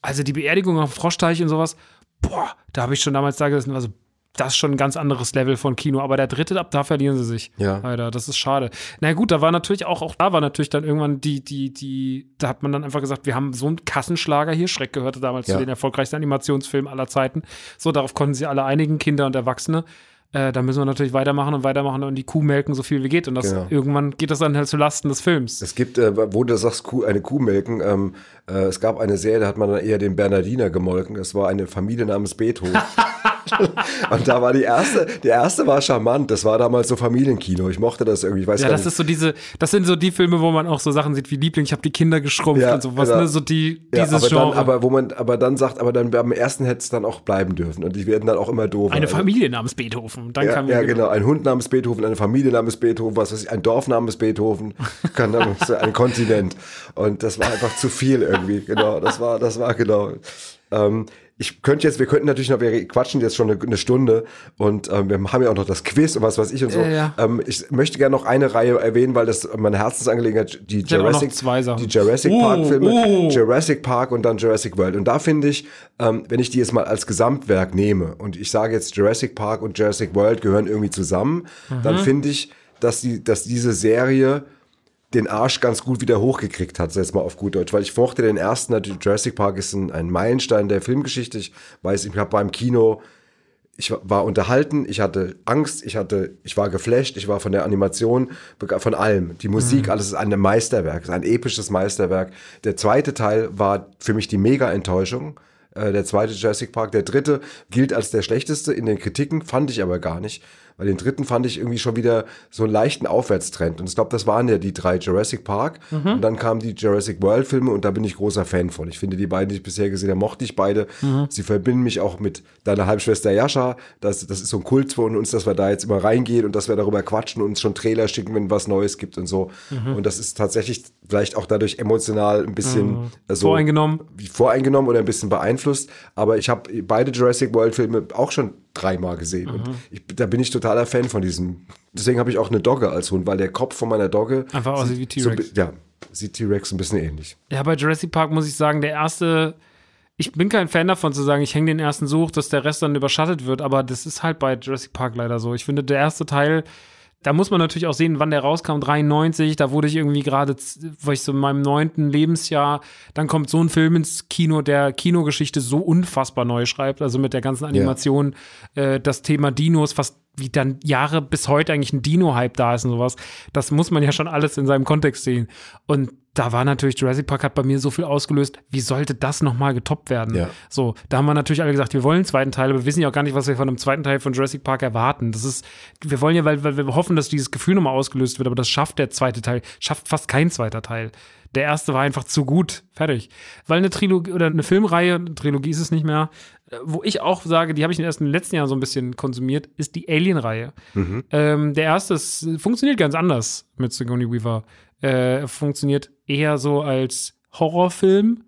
also die Beerdigung dem Froschteich und sowas, boah, da habe ich schon damals da gesessen, also das ist schon ein ganz anderes Level von Kino. Aber der dritte, ab da verlieren sie sich. Ja. Leider, das ist schade. Na gut, da war natürlich auch, auch da war natürlich dann irgendwann die, die, die, da hat man dann einfach gesagt, wir haben so einen Kassenschlager hier. Schreck gehörte damals Ja. zu den erfolgreichsten Animationsfilmen aller Zeiten. So, darauf konnten sie alle einigen, Kinder und Erwachsene. Äh, da müssen wir natürlich weitermachen und weitermachen und die Kuh melken, so viel wie geht. Und das, Genau. irgendwann geht das dann halt zu Lasten des Films. Es gibt, äh, wo du sagst, Kuh, eine Kuh melken, ähm, äh, es gab eine Serie, da hat man dann eher den Bernardiner gemolken. Es war eine Familie namens Beethoven. *laughs* *laughs* und da war die erste, die erste war charmant. Das war damals so Familienkino. Ich mochte das irgendwie. Ich weiß Ja, das nicht. ist so diese, das sind so die Filme, wo man auch so Sachen sieht wie Liebling, ich habe die Kinder geschrumpft Ja, und sowas, genau. ne? So die, ja, dieses aber Genre. dann, aber wo man, aber dann sagt, aber dann beim ersten hätte es dann auch bleiben dürfen und die werden dann auch immer doofer. eine Also- Familie namens Beethoven. Dann Ja, kam ja, genau. Ein Hund namens Beethoven, eine Familie namens Beethoven, was weiß ich, ein Dorf namens Beethoven, *laughs* ein Kontinent. Und das war einfach zu viel irgendwie. Genau, das war, das war genau. Ähm, ich könnte jetzt, wir könnten natürlich noch, wir quatschen jetzt schon eine, eine Stunde und ähm, wir haben ja auch noch das Quiz und was weiß ich und so. Ja, ja. Ähm, ich möchte gerne noch eine Reihe erwähnen, weil das meine Herzensangelegenheit, die noch Jurassic, die Jurassic Oh, Park Filme, oh. Jurassic Park und dann Jurassic World. Und da finde ich, ähm, wenn ich die jetzt mal als Gesamtwerk nehme und ich sage jetzt Jurassic Park und Jurassic World gehören irgendwie zusammen, dann finde ich, dass, die, dass diese Serie den Arsch ganz gut wieder hochgekriegt hat, jetzt mal auf gut Deutsch, weil ich mochte den ersten, natürlich Jurassic Park ist ein, ein Meilenstein der Filmgeschichte. Ich weiß, ich habe beim Kino ich war- unterhalten, ich hatte Angst, ich hatte, ich war geflasht, ich war von der Animation, von allem. Die Musik, alles ist ein Meisterwerk, ist ein episches Meisterwerk. Der zweite Teil war für mich die Mega-Enttäuschung. Äh, Der zweite Jurassic Park, der dritte gilt als der schlechteste in den Kritiken, fand ich aber gar nicht. Weil den dritten fand ich irgendwie schon wieder so einen leichten Aufwärtstrend. Und ich glaube, das waren ja die drei Jurassic Park. Und dann kamen die Jurassic World Filme und da bin ich großer Fan von. Ich finde die beiden, die ich bisher gesehen habe, mochte ich beide. Sie verbinden mich auch mit deiner Halbschwester Jascha. Das, das ist so ein Kult von uns, dass wir da jetzt immer reingehen und dass wir darüber quatschen und uns schon Trailer schicken, wenn was Neues gibt und so. Und das ist tatsächlich vielleicht auch dadurch emotional ein bisschen äh, so Voreingenommen. wie voreingenommen oder ein bisschen beeinflusst. Aber ich habe beide Jurassic World Filme auch schon dreimal gesehen. Und ich, da bin ich totaler Fan von diesem. Deswegen habe ich auch eine Dogge als Hund, weil der Kopf von meiner Dogge Einfach aussieht wie so, T-Rex. ja, sieht T-Rex ein bisschen ähnlich. Ja, bei Jurassic Park muss ich sagen, der erste, ich bin kein Fan davon zu sagen, ich hänge den ersten so hoch, dass der Rest dann überschattet wird, aber das ist halt bei Jurassic Park leider so. Ich finde, der erste Teil, da muss man natürlich auch sehen, wann der rauskam, 93, da wurde ich irgendwie gerade, war ich so in meinem neunten Lebensjahr, dann kommt so ein Film ins Kino, der Kinogeschichte so unfassbar neu schreibt, also mit der ganzen Animation, äh, das Thema Dinos, fast wie dann Jahre bis heute eigentlich ein Dino-Hype da ist und sowas. Das muss man ja schon alles in seinem Kontext sehen. Und da war natürlich Jurassic Park hat bei mir so viel ausgelöst, wie sollte das nochmal getoppt werden? Ja. So, da haben wir natürlich alle gesagt, wir wollen einen zweiten Teil, aber wir wissen ja auch gar nicht, was wir von einem zweiten Teil von Jurassic Park erwarten. Das ist, wir wollen ja, weil, weil wir hoffen, dass dieses Gefühl nochmal ausgelöst wird, aber das schafft der zweite Teil, schafft fast kein zweiter Teil. Der erste war einfach zu gut. Fertig. Weil eine Trilogie oder eine Filmreihe, eine Trilogie ist es nicht mehr, wo ich auch sage, die habe ich erst in den letzten Jahren so ein bisschen konsumiert, ist die Alien-Reihe. Ähm, der erste ist, funktioniert ganz anders mit Sigourney Weaver. Äh, funktioniert eher so als Horrorfilm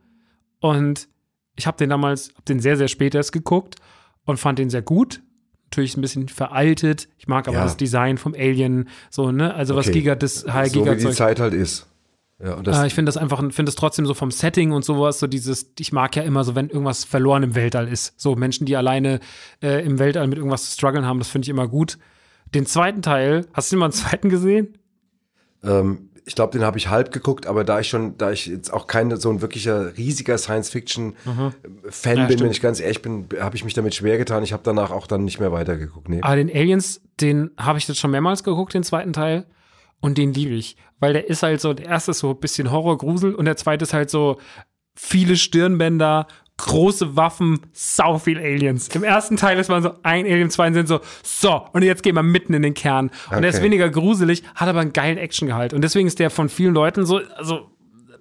und ich habe den damals, habe den sehr, sehr spät erst geguckt und fand den sehr gut. Natürlich ein bisschen veraltet. Ich mag aber Ja. das Design vom Alien, so, ne? Also was Okay. Giga, das High so wie Giga die Zeit halt ist. Ja, und das, äh, ich finde das einfach, finde das trotzdem so vom Setting und sowas, so dieses, ich mag ja immer so, wenn irgendwas verloren im Weltall ist. So Menschen, die alleine äh, im Weltall mit irgendwas zu strugglen haben, das finde ich immer gut. Den zweiten Teil, hast du den mal einen zweiten gesehen? ähm, ich glaube, den habe ich halb geguckt, aber da ich schon, da ich jetzt auch kein so ein wirklicher riesiger Science-Fiction-Fan Ja, bin, stimmt. wenn ich ganz ehrlich bin, habe ich mich damit schwer getan. Ich habe danach auch dann nicht mehr weitergeguckt. Nee. Aber den Aliens, den habe ich jetzt schon mehrmals geguckt, den zweiten Teil. Und den liebe ich. Weil der ist halt so, der erste ist so ein bisschen Horror, Grusel und der zweite ist halt so viele Stirnbänder, große Waffen, sau viel Aliens. Im ersten Teil ist man so ein Alien, zweiten sind so, so, und jetzt gehen wir mitten in den Kern. Und der ist Okay. weniger gruselig, hat aber einen geilen Actiongehalt. Und deswegen ist der von vielen Leuten so, also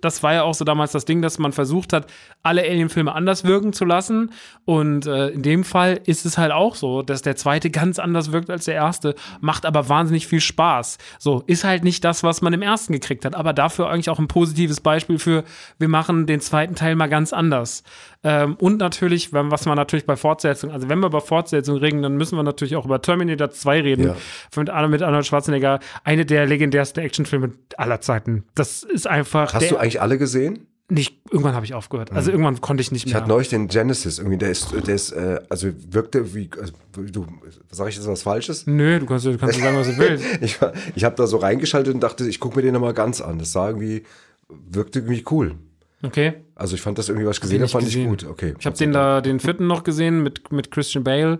das war ja auch so damals das Ding, dass man versucht hat, alle Alien-Filme anders wirken zu lassen. Und äh, in dem Fall ist es halt auch so, dass der zweite ganz anders wirkt als der erste, macht aber wahnsinnig viel Spaß. So, ist halt nicht das, was man im ersten gekriegt hat, aber dafür eigentlich auch ein positives Beispiel für, wir machen den zweiten Teil mal ganz anders. Ähm, und natürlich, was man natürlich bei Fortsetzung, also wenn wir über Fortsetzung reden, dann müssen wir natürlich auch über Terminator 2 reden. Ja. Mit, Arnold- mit Arnold Schwarzenegger, eine der legendärsten Actionfilme aller Zeiten. Das ist einfach. Hast der, du eigentlich alle gesehen? nicht, irgendwann habe ich aufgehört. Also irgendwann konnte ich nicht Ich mehr. hatte neulich den Genesis irgendwie, der ist, der ist, äh, also wirkte wie, also, du, sag ich jetzt was Falsches? Nö, du kannst, du kannst sagen, was du willst. *laughs* Ich, war- ich habe da so reingeschaltet und dachte, ich gucke mir den nochmal ganz an. Das sah irgendwie, wirkte irgendwie cool. Okay. Also ich fand das irgendwie, was ich gesehen habe, fand gesehen. ich gut. Okay. Ich habe den da, den vierten noch gesehen mit, mit Christian Bale,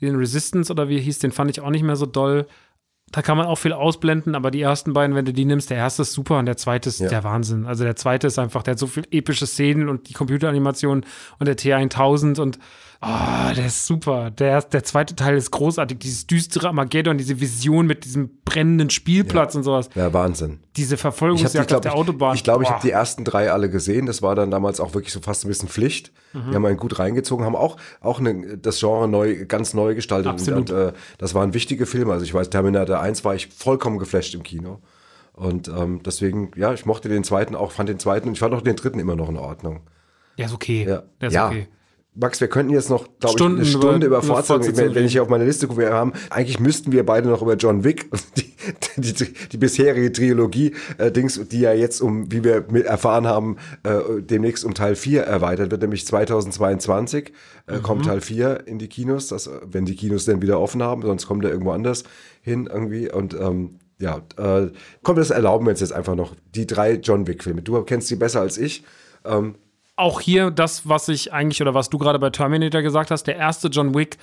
den Resistance oder wie hieß, den fand ich auch nicht mehr so doll. Da kann man auch viel ausblenden, aber die ersten beiden, wenn du die nimmst, der erste ist super und der zweite ist Ja. der Wahnsinn. Also der zweite ist einfach, der hat so viel epische Szenen und die Computeranimation und der T1000 und oh, der ist super. Der, der zweite Teil ist großartig. Dieses düstere Armageddon, diese Vision mit diesem brennenden Spielplatz und sowas. Ja, Wahnsinn. Diese Ich habe Verfolgungsjagd auf der ich, Autobahn. ich, glaub, ich habe die ersten drei alle gesehen. Das war dann damals auch wirklich so fast ein bisschen Pflicht. Mhm. Die haben einen gut reingezogen, haben auch, auch eine, das Genre neu, ganz neu gestaltet. Absolut. Und, äh, das waren wichtige Filme. Also ich weiß, Terminator 1 war ich vollkommen geflasht im Kino. Und ähm, deswegen, ja, ich mochte den zweiten auch, fand den zweiten und ich fand auch den dritten immer noch in Ordnung. Der ist okay. Ja, Der ist ja. okay. Max, wir könnten jetzt noch, glaube ich, Stunden eine Stunde über- über, wenn, wenn ich hier auf meine Liste gucke, wir haben, eigentlich müssten wir beide noch über John Wick, die, die, die, die bisherige Trilogie, äh, Dings, die ja jetzt, um, wie wir erfahren haben, äh, demnächst um Teil 4 erweitert wird, nämlich 2022 äh, Mhm. kommt Teil 4 in die Kinos, das, äh, wenn die Kinos denn wieder offen haben, sonst kommt er irgendwo anders hin irgendwie und ähm, ja, äh, komm, das erlauben wir uns jetzt einfach noch. Die drei John Wick-Filme. Du kennst die besser als ich. Ähm, auch hier das, was ich eigentlich oder was du gerade bei Terminator gesagt hast, der erste John Wick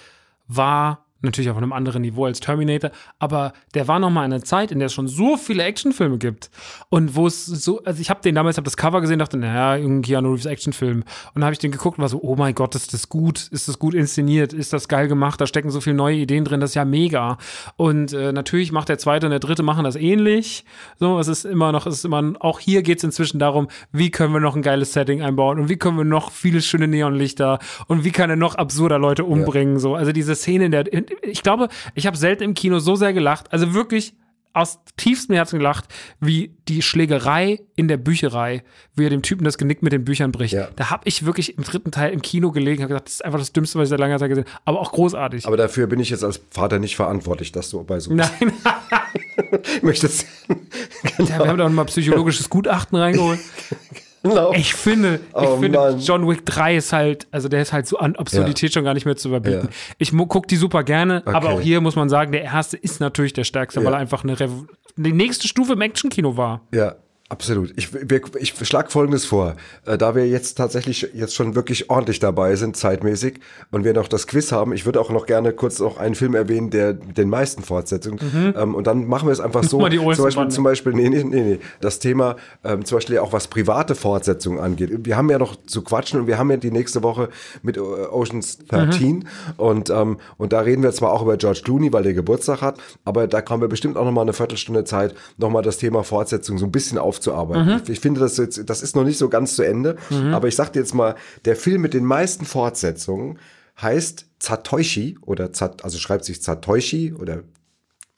war natürlich auf einem anderen Niveau als Terminator, aber der war noch mal eine Zeit, in der es schon so viele Actionfilme gibt. Und wo es so, also ich habe den damals, habe das Cover gesehen, dachte, naja, irgendein Keanu Reeves Actionfilm. Und dann habe ich den geguckt und war so, oh mein Gott, ist das gut, ist das gut inszeniert, ist das geil gemacht, da stecken so viele neue Ideen drin, das ist ja mega. Und äh, natürlich macht der zweite und der dritte machen das ähnlich, so, es ist immer noch, es ist immer, auch hier geht es inzwischen darum, wie können wir noch ein geiles Setting einbauen und wie können wir noch viele schöne Neonlichter und wie kann er noch absurder Leute umbringen, so, also diese Szene in der, ich glaube, ich habe selten im Kino so sehr gelacht, also wirklich aus tiefstem Herzen gelacht, wie die Schlägerei in der Bücherei, wie er dem Typen das Genick mit den Büchern bricht. Ja. Da habe ich wirklich im dritten Teil im Kino gelegen und gesagt, das ist einfach das Dümmste, was ich seit langer Zeit gesehen habe. Aber auch großartig. aber dafür bin ich jetzt als Vater nicht verantwortlich, dass du bei so Nein, *laughs* möchtest. ja, wir haben da auch mal psychologisches Gutachten reingeholt. *laughs* Genau. Ich finde, ich Oh finde Mann. John Wick 3 ist halt, also der ist halt so an Absurdität schon gar nicht mehr zu überbieten. Ja. Ich mu- guck die super gerne, aber Okay. auch hier muss man sagen, der erste ist natürlich der stärkste, Ja. weil er einfach eine Revo die nächste Stufe im Actionkino war. Ja. Absolut. Ich, ich schlage Folgendes vor. Äh, da wir jetzt tatsächlich jetzt schon wirklich ordentlich dabei sind, zeitmäßig, und wir noch das Quiz haben, ich würde auch noch gerne kurz noch einen Film erwähnen, der mit den meisten Fortsetzungen. Ähm, und dann machen wir es einfach so. Zum Beispiel, zum Beispiel, nee, nee, nee, nee. Das Thema, ähm, zum Beispiel auch was private Fortsetzungen angeht. Wir haben ja noch zu quatschen und wir haben ja die nächste Woche mit äh, Oceans 13 und, ähm, und da reden wir zwar auch über George Clooney, weil der Geburtstag hat, aber da haben wir bestimmt auch noch mal eine Viertelstunde Zeit, noch mal das Thema Fortsetzung so ein bisschen aufzuarbeiten. Ich, ich finde, das, jetzt, das ist noch nicht so ganz zu Ende, aber ich sag dir jetzt mal, der Film mit den meisten Fortsetzungen heißt Zatoichi oder Zat, also schreibt sich Zatoichi oder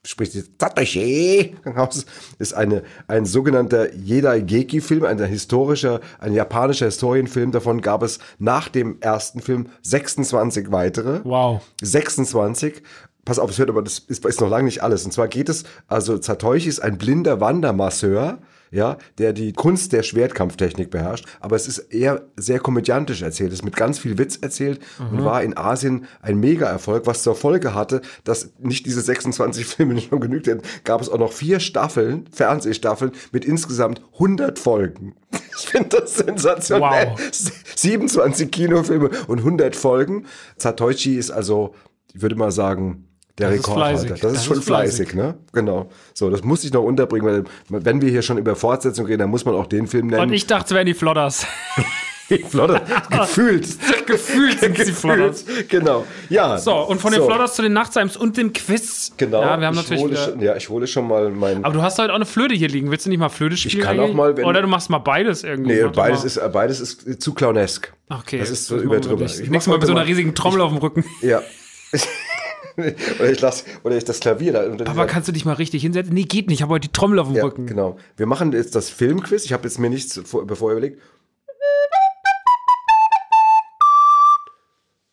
spricht jetzt Satoshi aus, ist eine, ein sogenannter Jedi-Geki-Film, ein historischer, ein japanischer Historienfilm. Davon gab es nach dem ersten Film 26 weitere. Wow. 26. Pass auf, es hört aber, das ist, ist noch lange nicht alles. Und zwar geht es, also Satoshi ist ein blinder Wandermasseur, ja, der die Kunst der Schwertkampftechnik beherrscht, aber es ist eher sehr komödiantisch erzählt, es ist mit ganz viel Witz erzählt und war in Asien ein Mega-Erfolg, was zur Folge hatte, dass nicht diese 26 *laughs* Filme schon genügt hätten, gab es auch noch vier Staffeln, Fernsehstaffeln mit insgesamt 100 Folgen. *laughs* Ich finde das sensationell. Wow. 27 Kinofilme und 100 Folgen. Satoichi ist also, ich würde mal sagen, der Das ist Rekordhalter. fleißig. Das ist Das schon ist fleißig. fleißig, ne? Genau. So, das muss ich noch unterbringen, weil wenn wir hier schon über Fortsetzung reden, dann muss man auch den Film nennen. Und ich dachte, es wären die Flodders. Flotter, *laughs* gefühlt. *laughs* Gefühlt sind sie Flodders. Genau. Ja. So, und von den So, Flodders zu den Nachtseims und dem Quiz. Genau. Ja, wir haben ich natürlich schon, ja, ich hole schon mal mein. Aber du hast heute auch eine Flöte hier liegen. Willst du nicht mal Flöte spielen? kann auch eigentlich? mal, wenn- Oder du machst mal beides irgendwie. nee, beides ist, beides ist zu clownesk. Okay, Das ist so. Ich Nächstes Mal mit so einer riesigen Trommel auf dem Rücken. Ja. *laughs* *laughs* oder ich lass, oder ich das Klavier da. Aber dieser- kannst du dich mal richtig hinsetzen? Nee, geht nicht. Ich habe heute die Trommel auf dem ja, Rücken. genau. Wir machen jetzt das Filmquiz. Ich habe jetzt mir nichts vor, bevor überlegt.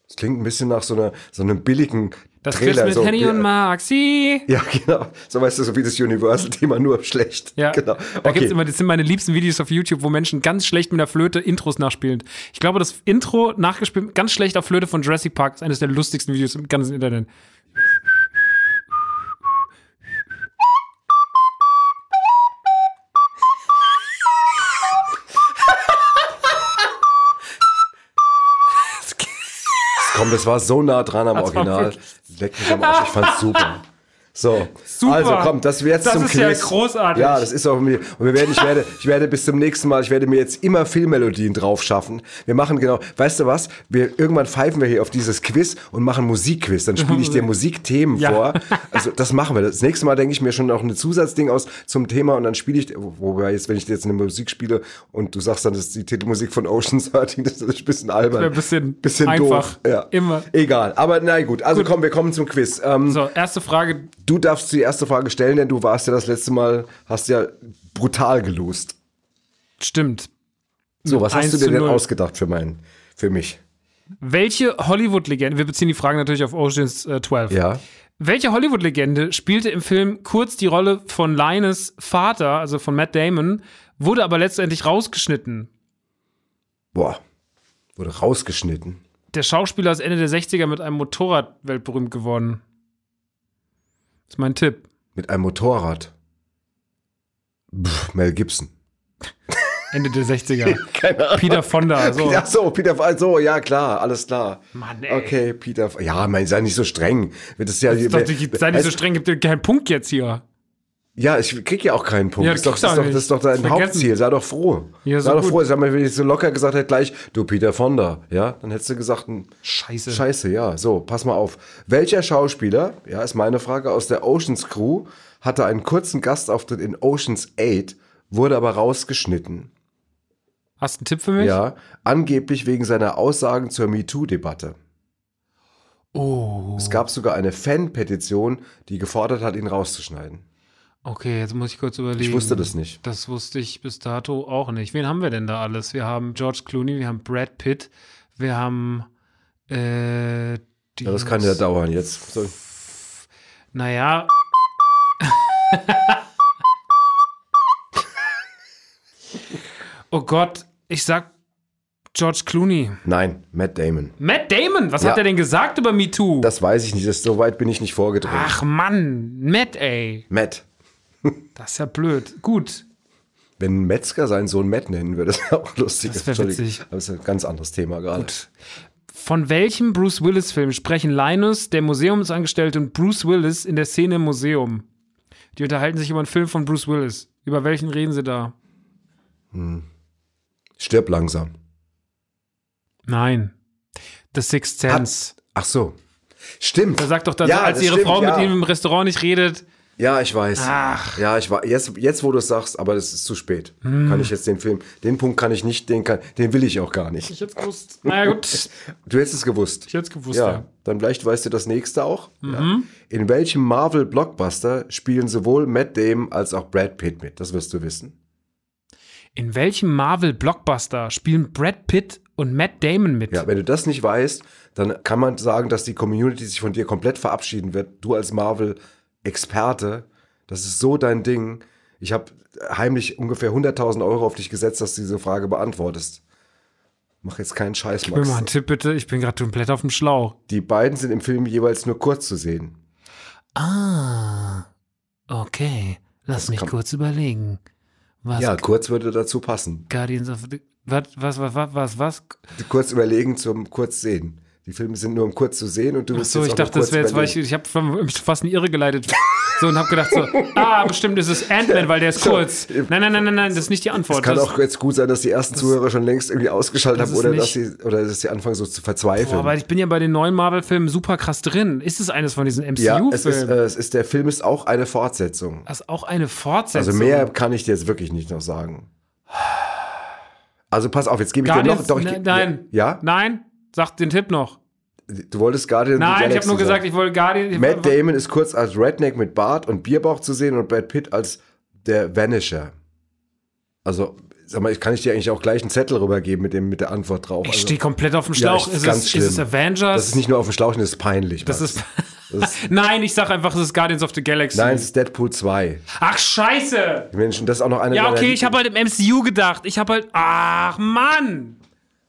Das klingt ein bisschen nach so, einer, so einem billigen Das Quiz Trailer. mit so, Henny ja, und Maxi. Ja, genau. So weißt du, so wie das Universal-Thema, nur schlecht. Ja, genau. da gibt's immer, das sind meine liebsten Videos auf YouTube, wo Menschen ganz schlecht mit der Flöte Intros nachspielen. Ich glaube, das Intro nachgespielt, ganz schlecht auf Flöte von Jurassic Park ist eines der lustigsten Videos im ganzen Internet. Komm, das war so nah dran am Original. Leck mich am Arsch, ich fand's super. *laughs* So, Super. also komm, das wird jetzt Das zum ist Quiz. ja großartig. Ja, das ist auch mir. Und wir werden, ich werde, ich werde bis zum nächsten Mal, ich werde mir jetzt immer Filmmelodien drauf schaffen. Wir machen genau, weißt du was? Wir irgendwann pfeifen wir hier auf dieses Quiz und machen Musikquiz. Dann spiele ich dir *laughs* Musikthemen Ja. vor. Also das machen wir. Das nächste Mal denke ich mir schon noch ein Zusatzding aus zum Thema und dann spiele ich, wobei jetzt, wenn ich dir jetzt eine Musik spiele und du sagst dann, das ist die Titelmusik von Ocean's 13, das ist ein bisschen albern. ein bisschen bisschen einfach. doof. Ja. Immer. Egal. Aber na gut. Also komm, wir kommen zum Quiz. Ähm, So, erste Frage. Du darfst die erste Frage stellen, denn du warst ja das letzte Mal, hast ja brutal gelost. Stimmt. So, was hast 1 du dir denn 0. ausgedacht für meinen, für mich? Welche Hollywood-Legende, wir beziehen die Frage natürlich auf Oceans äh, 12. Ja. Welche Hollywood-Legende spielte im Film kurz die Rolle von Linus Vater, also von Matt Damon, wurde aber letztendlich rausgeschnitten? Boah. Wurde rausgeschnitten. Der Schauspieler ist Ende der 60er mit einem Motorrad weltberühmt geworden. Das ist mein Tipp. Mit einem Motorrad. Pff, Mel Gibson. Ende der 60er. *laughs* Keine Ahnung. Peter Fonda. So. Ach so, Peter, so, ja klar, alles klar. Mann, ey. Okay, Peter, ja, mein, sei nicht so streng. Das ist ja, Das ist doch, sei nicht so streng, gibt dir keinen Punkt jetzt hier. Ja, ich krieg ja auch keinen Punkt. Ja, das, ist doch, das, ist doch, das ist doch dein. Hauptziel. Sei doch froh. Ja, Sei so doch gut. froh. Sag mal, wenn ich so locker gesagt hätte, gleich, du Peter Fonda, ja, dann hättest du gesagt, hm, Scheiße. Scheiße, ja. So, pass mal auf. Welcher Schauspieler, ja, ist meine Frage, aus der Oceans Crew hatte einen kurzen Gastauftritt in Oceans 8, wurde aber rausgeschnitten. Hast du einen Tipp für mich? Ja, angeblich wegen seiner Aussagen zur MeToo-Debatte. Oh, Es gab sogar eine Fan-Petition, die gefordert hat, ihn rauszuschneiden. Okay, jetzt muss ich kurz überlegen. Ich wusste das nicht. Das wusste ich bis dato auch nicht. Wen haben wir denn da alles? Wir haben George Clooney, wir haben Brad Pitt, wir haben äh, Ja, das kann ja dauern jetzt. So. Naja. *laughs* oh Gott, ich sag George Clooney. Nein, Matt Damon. Matt Damon, was Ja. hat er denn gesagt über Me Too? Das weiß ich nicht, das, so weit bin ich nicht vorgedrungen. Ach Mann, Matt, ey. Matt. Das ist ja blöd. Gut. Wenn ein Metzger seinen Sohn Matt nennen würde, *laughs* das wäre auch lustig. Das wär Entschuldigung, witzig. Aber das ist ein ganz anderes Thema gerade. Von welchem Bruce Willis-Film sprechen Linus, der Museumsangestellte, und Bruce Willis in der Szene im Museum? Die unterhalten sich über einen Film von Bruce Willis. Über welchen reden sie da? Stirb langsam. Nein. The Sixth Sense. Ach so. Stimmt. Da sagt doch, dass, Ja, als ihre stimmt, Frau ja. mit ihm im Restaurant nicht redet. Ja, ich weiß. Ach. Ja, ich war jetzt, jetzt wo du es sagst, aber das ist zu spät. Hm. Kann ich jetzt den Film, den Punkt kann ich nicht, den kann, den will ich auch gar nicht. Ich hätte gewusst. Na ja, gut. Ich Du hättest es gewusst. hätte es gewusst, ja, ja. dann vielleicht weißt du das nächste auch. Mhm. Ja. In welchem Marvel Blockbuster spielen sowohl Matt Damon als auch Brad Pitt mit? Das wirst du wissen. In welchem Marvel-Blockbuster spielen Brad Pitt und Matt Damon mit? Ja, wenn du das nicht weißt, dann kann man sagen, dass die Community sich von dir komplett verabschieden wird. Du als Marvel-Experte, das ist so dein Ding. Ich habe heimlich ungefähr 100.000 Euro auf dich gesetzt, dass du diese Frage beantwortest. Mach jetzt keinen Scheiß, Gib mir mal einen Max. Tipp bitte, ich bin gerade komplett auf dem Schlauch. Die beiden sind im Film jeweils nur kurz zu sehen. Ah, okay. Lass mich kann- kurz überlegen. Was? Ja, kurz würde dazu passen. Guardians of the... Was, was, was, was, was, was? Kurz überlegen zum kurz sehen. Die Filme sind nur um kurz zu sehen und du bist so, jetzt ich dachte, das wäre jetzt, weil ich, ich habe mich fast in Irre geleitet. So, und habe gedacht so, *laughs* ah, bestimmt ist es Ant-Man, weil der ist kurz. Nein, nein, nein, nein, nein, das ist nicht die Antwort. Es kann das, auch jetzt gut sein, dass die ersten Zuhörer schon längst irgendwie ausgeschaltet das haben oder dass, sie, oder dass sie anfangen so zu verzweifeln. Boah, aber ich bin ja bei den neuen Marvel-Filmen super krass drin. Ist es eines von diesen ja, es ist, MCU-Filmen? äh, es ist, der Film ist auch eine Fortsetzung. das ist auch eine Fortsetzung. Also mehr kann ich dir jetzt wirklich nicht noch sagen. Also pass auf, jetzt gebe ich Guardians, dir noch. Doch, ich, ne- nein. Ja? Nein? Sag den Tipp noch. Du wolltest Guardian of the Nein, ich habe Galaxy nur gesagt, sagen. ich wollte Guardian. Matt Damon ist kurz als Redneck mit Bart und Bierbauch zu sehen und Brad Pitt als der Vanisher. Also, sag mal, ich kann ich dir eigentlich auch gleich einen Zettel rübergeben mit, dem, mit der Antwort drauf. Ich also, stehe komplett auf dem Ja, Schlauch. ist ist, ganz es, schlimm. ist es Avengers? das ist nicht nur auf dem Schlauch, das ist peinlich. Das ist. Das *laughs* ist Nein, ich sag einfach, es ist Guardians of the Galaxy. nein, es ist Deadpool 2. Ach, scheiße! Menschen, das ist auch noch eine Ja, okay, ich habe halt im MCU gedacht. Ich habe halt. Ach, Mann!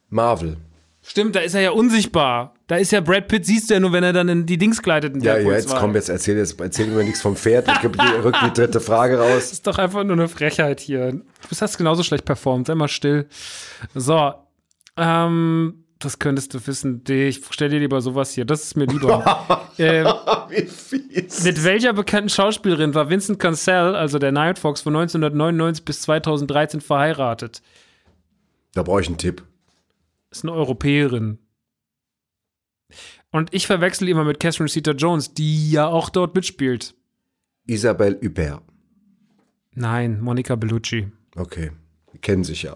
Marvel. Stimmt, da ist er ja unsichtbar. Da ist ja Brad Pitt, siehst du ja nur, wenn er dann in die Dings gleitet. In Ja, ja, jetzt 2. komm, jetzt erzähl, jetzt erzähl mir nichts vom Pferd. Ich gebe dir rück die dritte Frage raus. Das ist doch einfach nur eine Frechheit hier. Du hast genauso schlecht performt. Sei mal still. So. Ähm, das könntest du wissen. Ich stell dir lieber sowas hier. Das ist mir lieber. *laughs* ähm, Wie fies. mit welcher bekannten Schauspielerin war Vincent Cancel, also der Night Fox, von 1999 bis 2013 verheiratet? Da brauche ich einen Tipp. Ist eine Europäerin. Und ich verwechsel immer mit Catherine Zeta-Jones, die ja auch dort mitspielt. Isabelle Hubert. Nein, Monica Bellucci. Okay. Die kennen sich ja.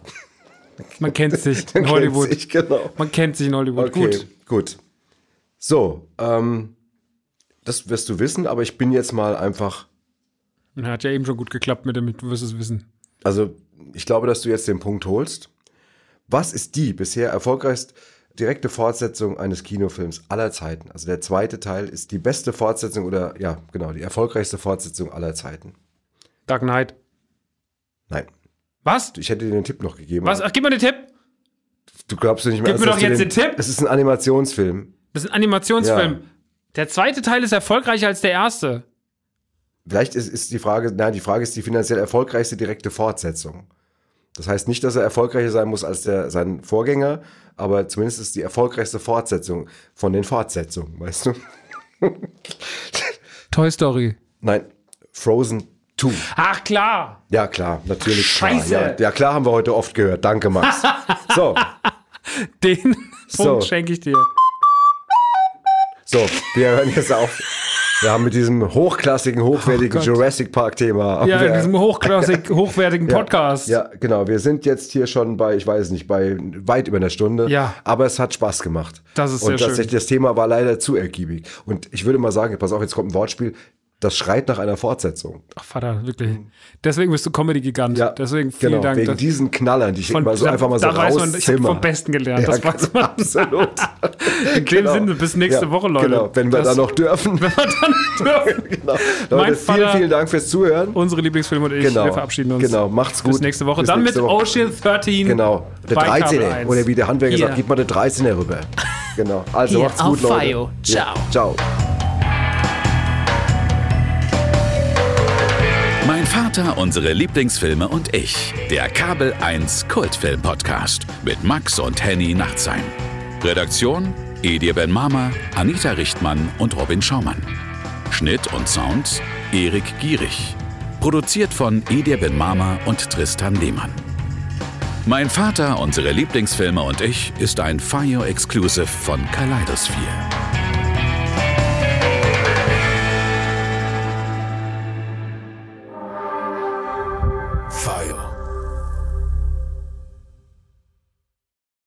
Man kennt *laughs* sich in Hollywood. Sich, genau. Man kennt sich in Hollywood. Okay, Gut. gut. So, ähm, das wirst du wissen, aber ich bin jetzt mal einfach, Hat ja eben schon gut geklappt mit dem, du wirst es wissen. also ich glaube, dass du jetzt den Punkt holst. Was ist die bisher erfolgreichst direkte Fortsetzung eines Kinofilms aller Zeiten? Also der zweite Teil ist die beste Fortsetzung oder ja, genau, die erfolgreichste Fortsetzung aller Zeiten. Dark Knight. Nein, Was? ich hätte dir den Tipp noch gegeben. Was? Ach, gib mir den Tipp. Du glaubst du nicht mehr. Gib mir doch jetzt den Tipp. Es ist ein Animationsfilm. Das ist ein Animationsfilm. Ja. Der zweite Teil ist erfolgreicher als der erste. Vielleicht ist, ist die Frage, nein, die Frage ist die finanziell erfolgreichste direkte Fortsetzung. Das heißt nicht, dass er erfolgreicher sein muss als der, sein Vorgänger, aber zumindest ist die erfolgreichste Fortsetzung von den Fortsetzungen, weißt du? *laughs* Toy Story. Nein, Frozen 2. Ach klar. Ja, klar, natürlich. Scheiße. Klar. Ja, ja, klar haben wir heute oft gehört. Danke, Max. so, *laughs* Den So. Punkt schenke ich dir. so, wir hören jetzt auf. Wir haben mit diesem hochklassigen, hochwertigen Oh. Jurassic Park-Thema. Ja, in diesem hochklassig, *laughs* hochwertigen Ja, Podcast. Ja, genau. Wir sind jetzt hier schon bei, ich weiß nicht, bei weit über einer Stunde. Ja. Aber es hat Spaß gemacht. Das ist Und sehr schön. tatsächlich, das Thema war leider zu ergiebig. Und ich würde mal sagen, pass auf, jetzt kommt ein Wortspiel. Das schreit nach einer Fortsetzung. Ach, Vater, wirklich. Deswegen bist du Comedy-Gigant. Ja, Deswegen vielen genau, Dank. Wegen diesen Knallern, die ich immer so da, einfach mal so da weiß man, ich habe vom Besten gelernt. Ja, das weiß *laughs* man. Absolut. In dem Sinne, bis nächste Ja, Woche, Leute. Genau, wenn wir da noch dürfen. *laughs* Wenn wir dann *laughs* dürfen. genau. Mein Leute, vielen, Vater- vielen Dank fürs Zuhören. Unsere Lieblingsfilme und ich, Genau. wir verabschieden uns. Genau, macht's gut. Bis nächste Woche. Bis Dann nächste mit Woche. Ocean 13. Genau, der bei Kabel 13er. 1. Oder wie der Handwerker Hier. sagt, gib mal den 13er rüber. Genau, also Hier macht's gut, auf Leute. Ciao. Ciao. Vater, unsere Lieblingsfilme und ich. Der Kabel 1 Kultfilm Podcast mit Max und Henny Nachtsheim. Redaktion Edir Ben Mama, Anita Richtmann und Robin Schaumann. Schnitt und Sound Erik Gierig. Produziert von Edir Ben Mama und Tristan Lehmann. Mein Vater, unsere Lieblingsfilme und ich ist ein Fire Exclusive von Kaleidosphere.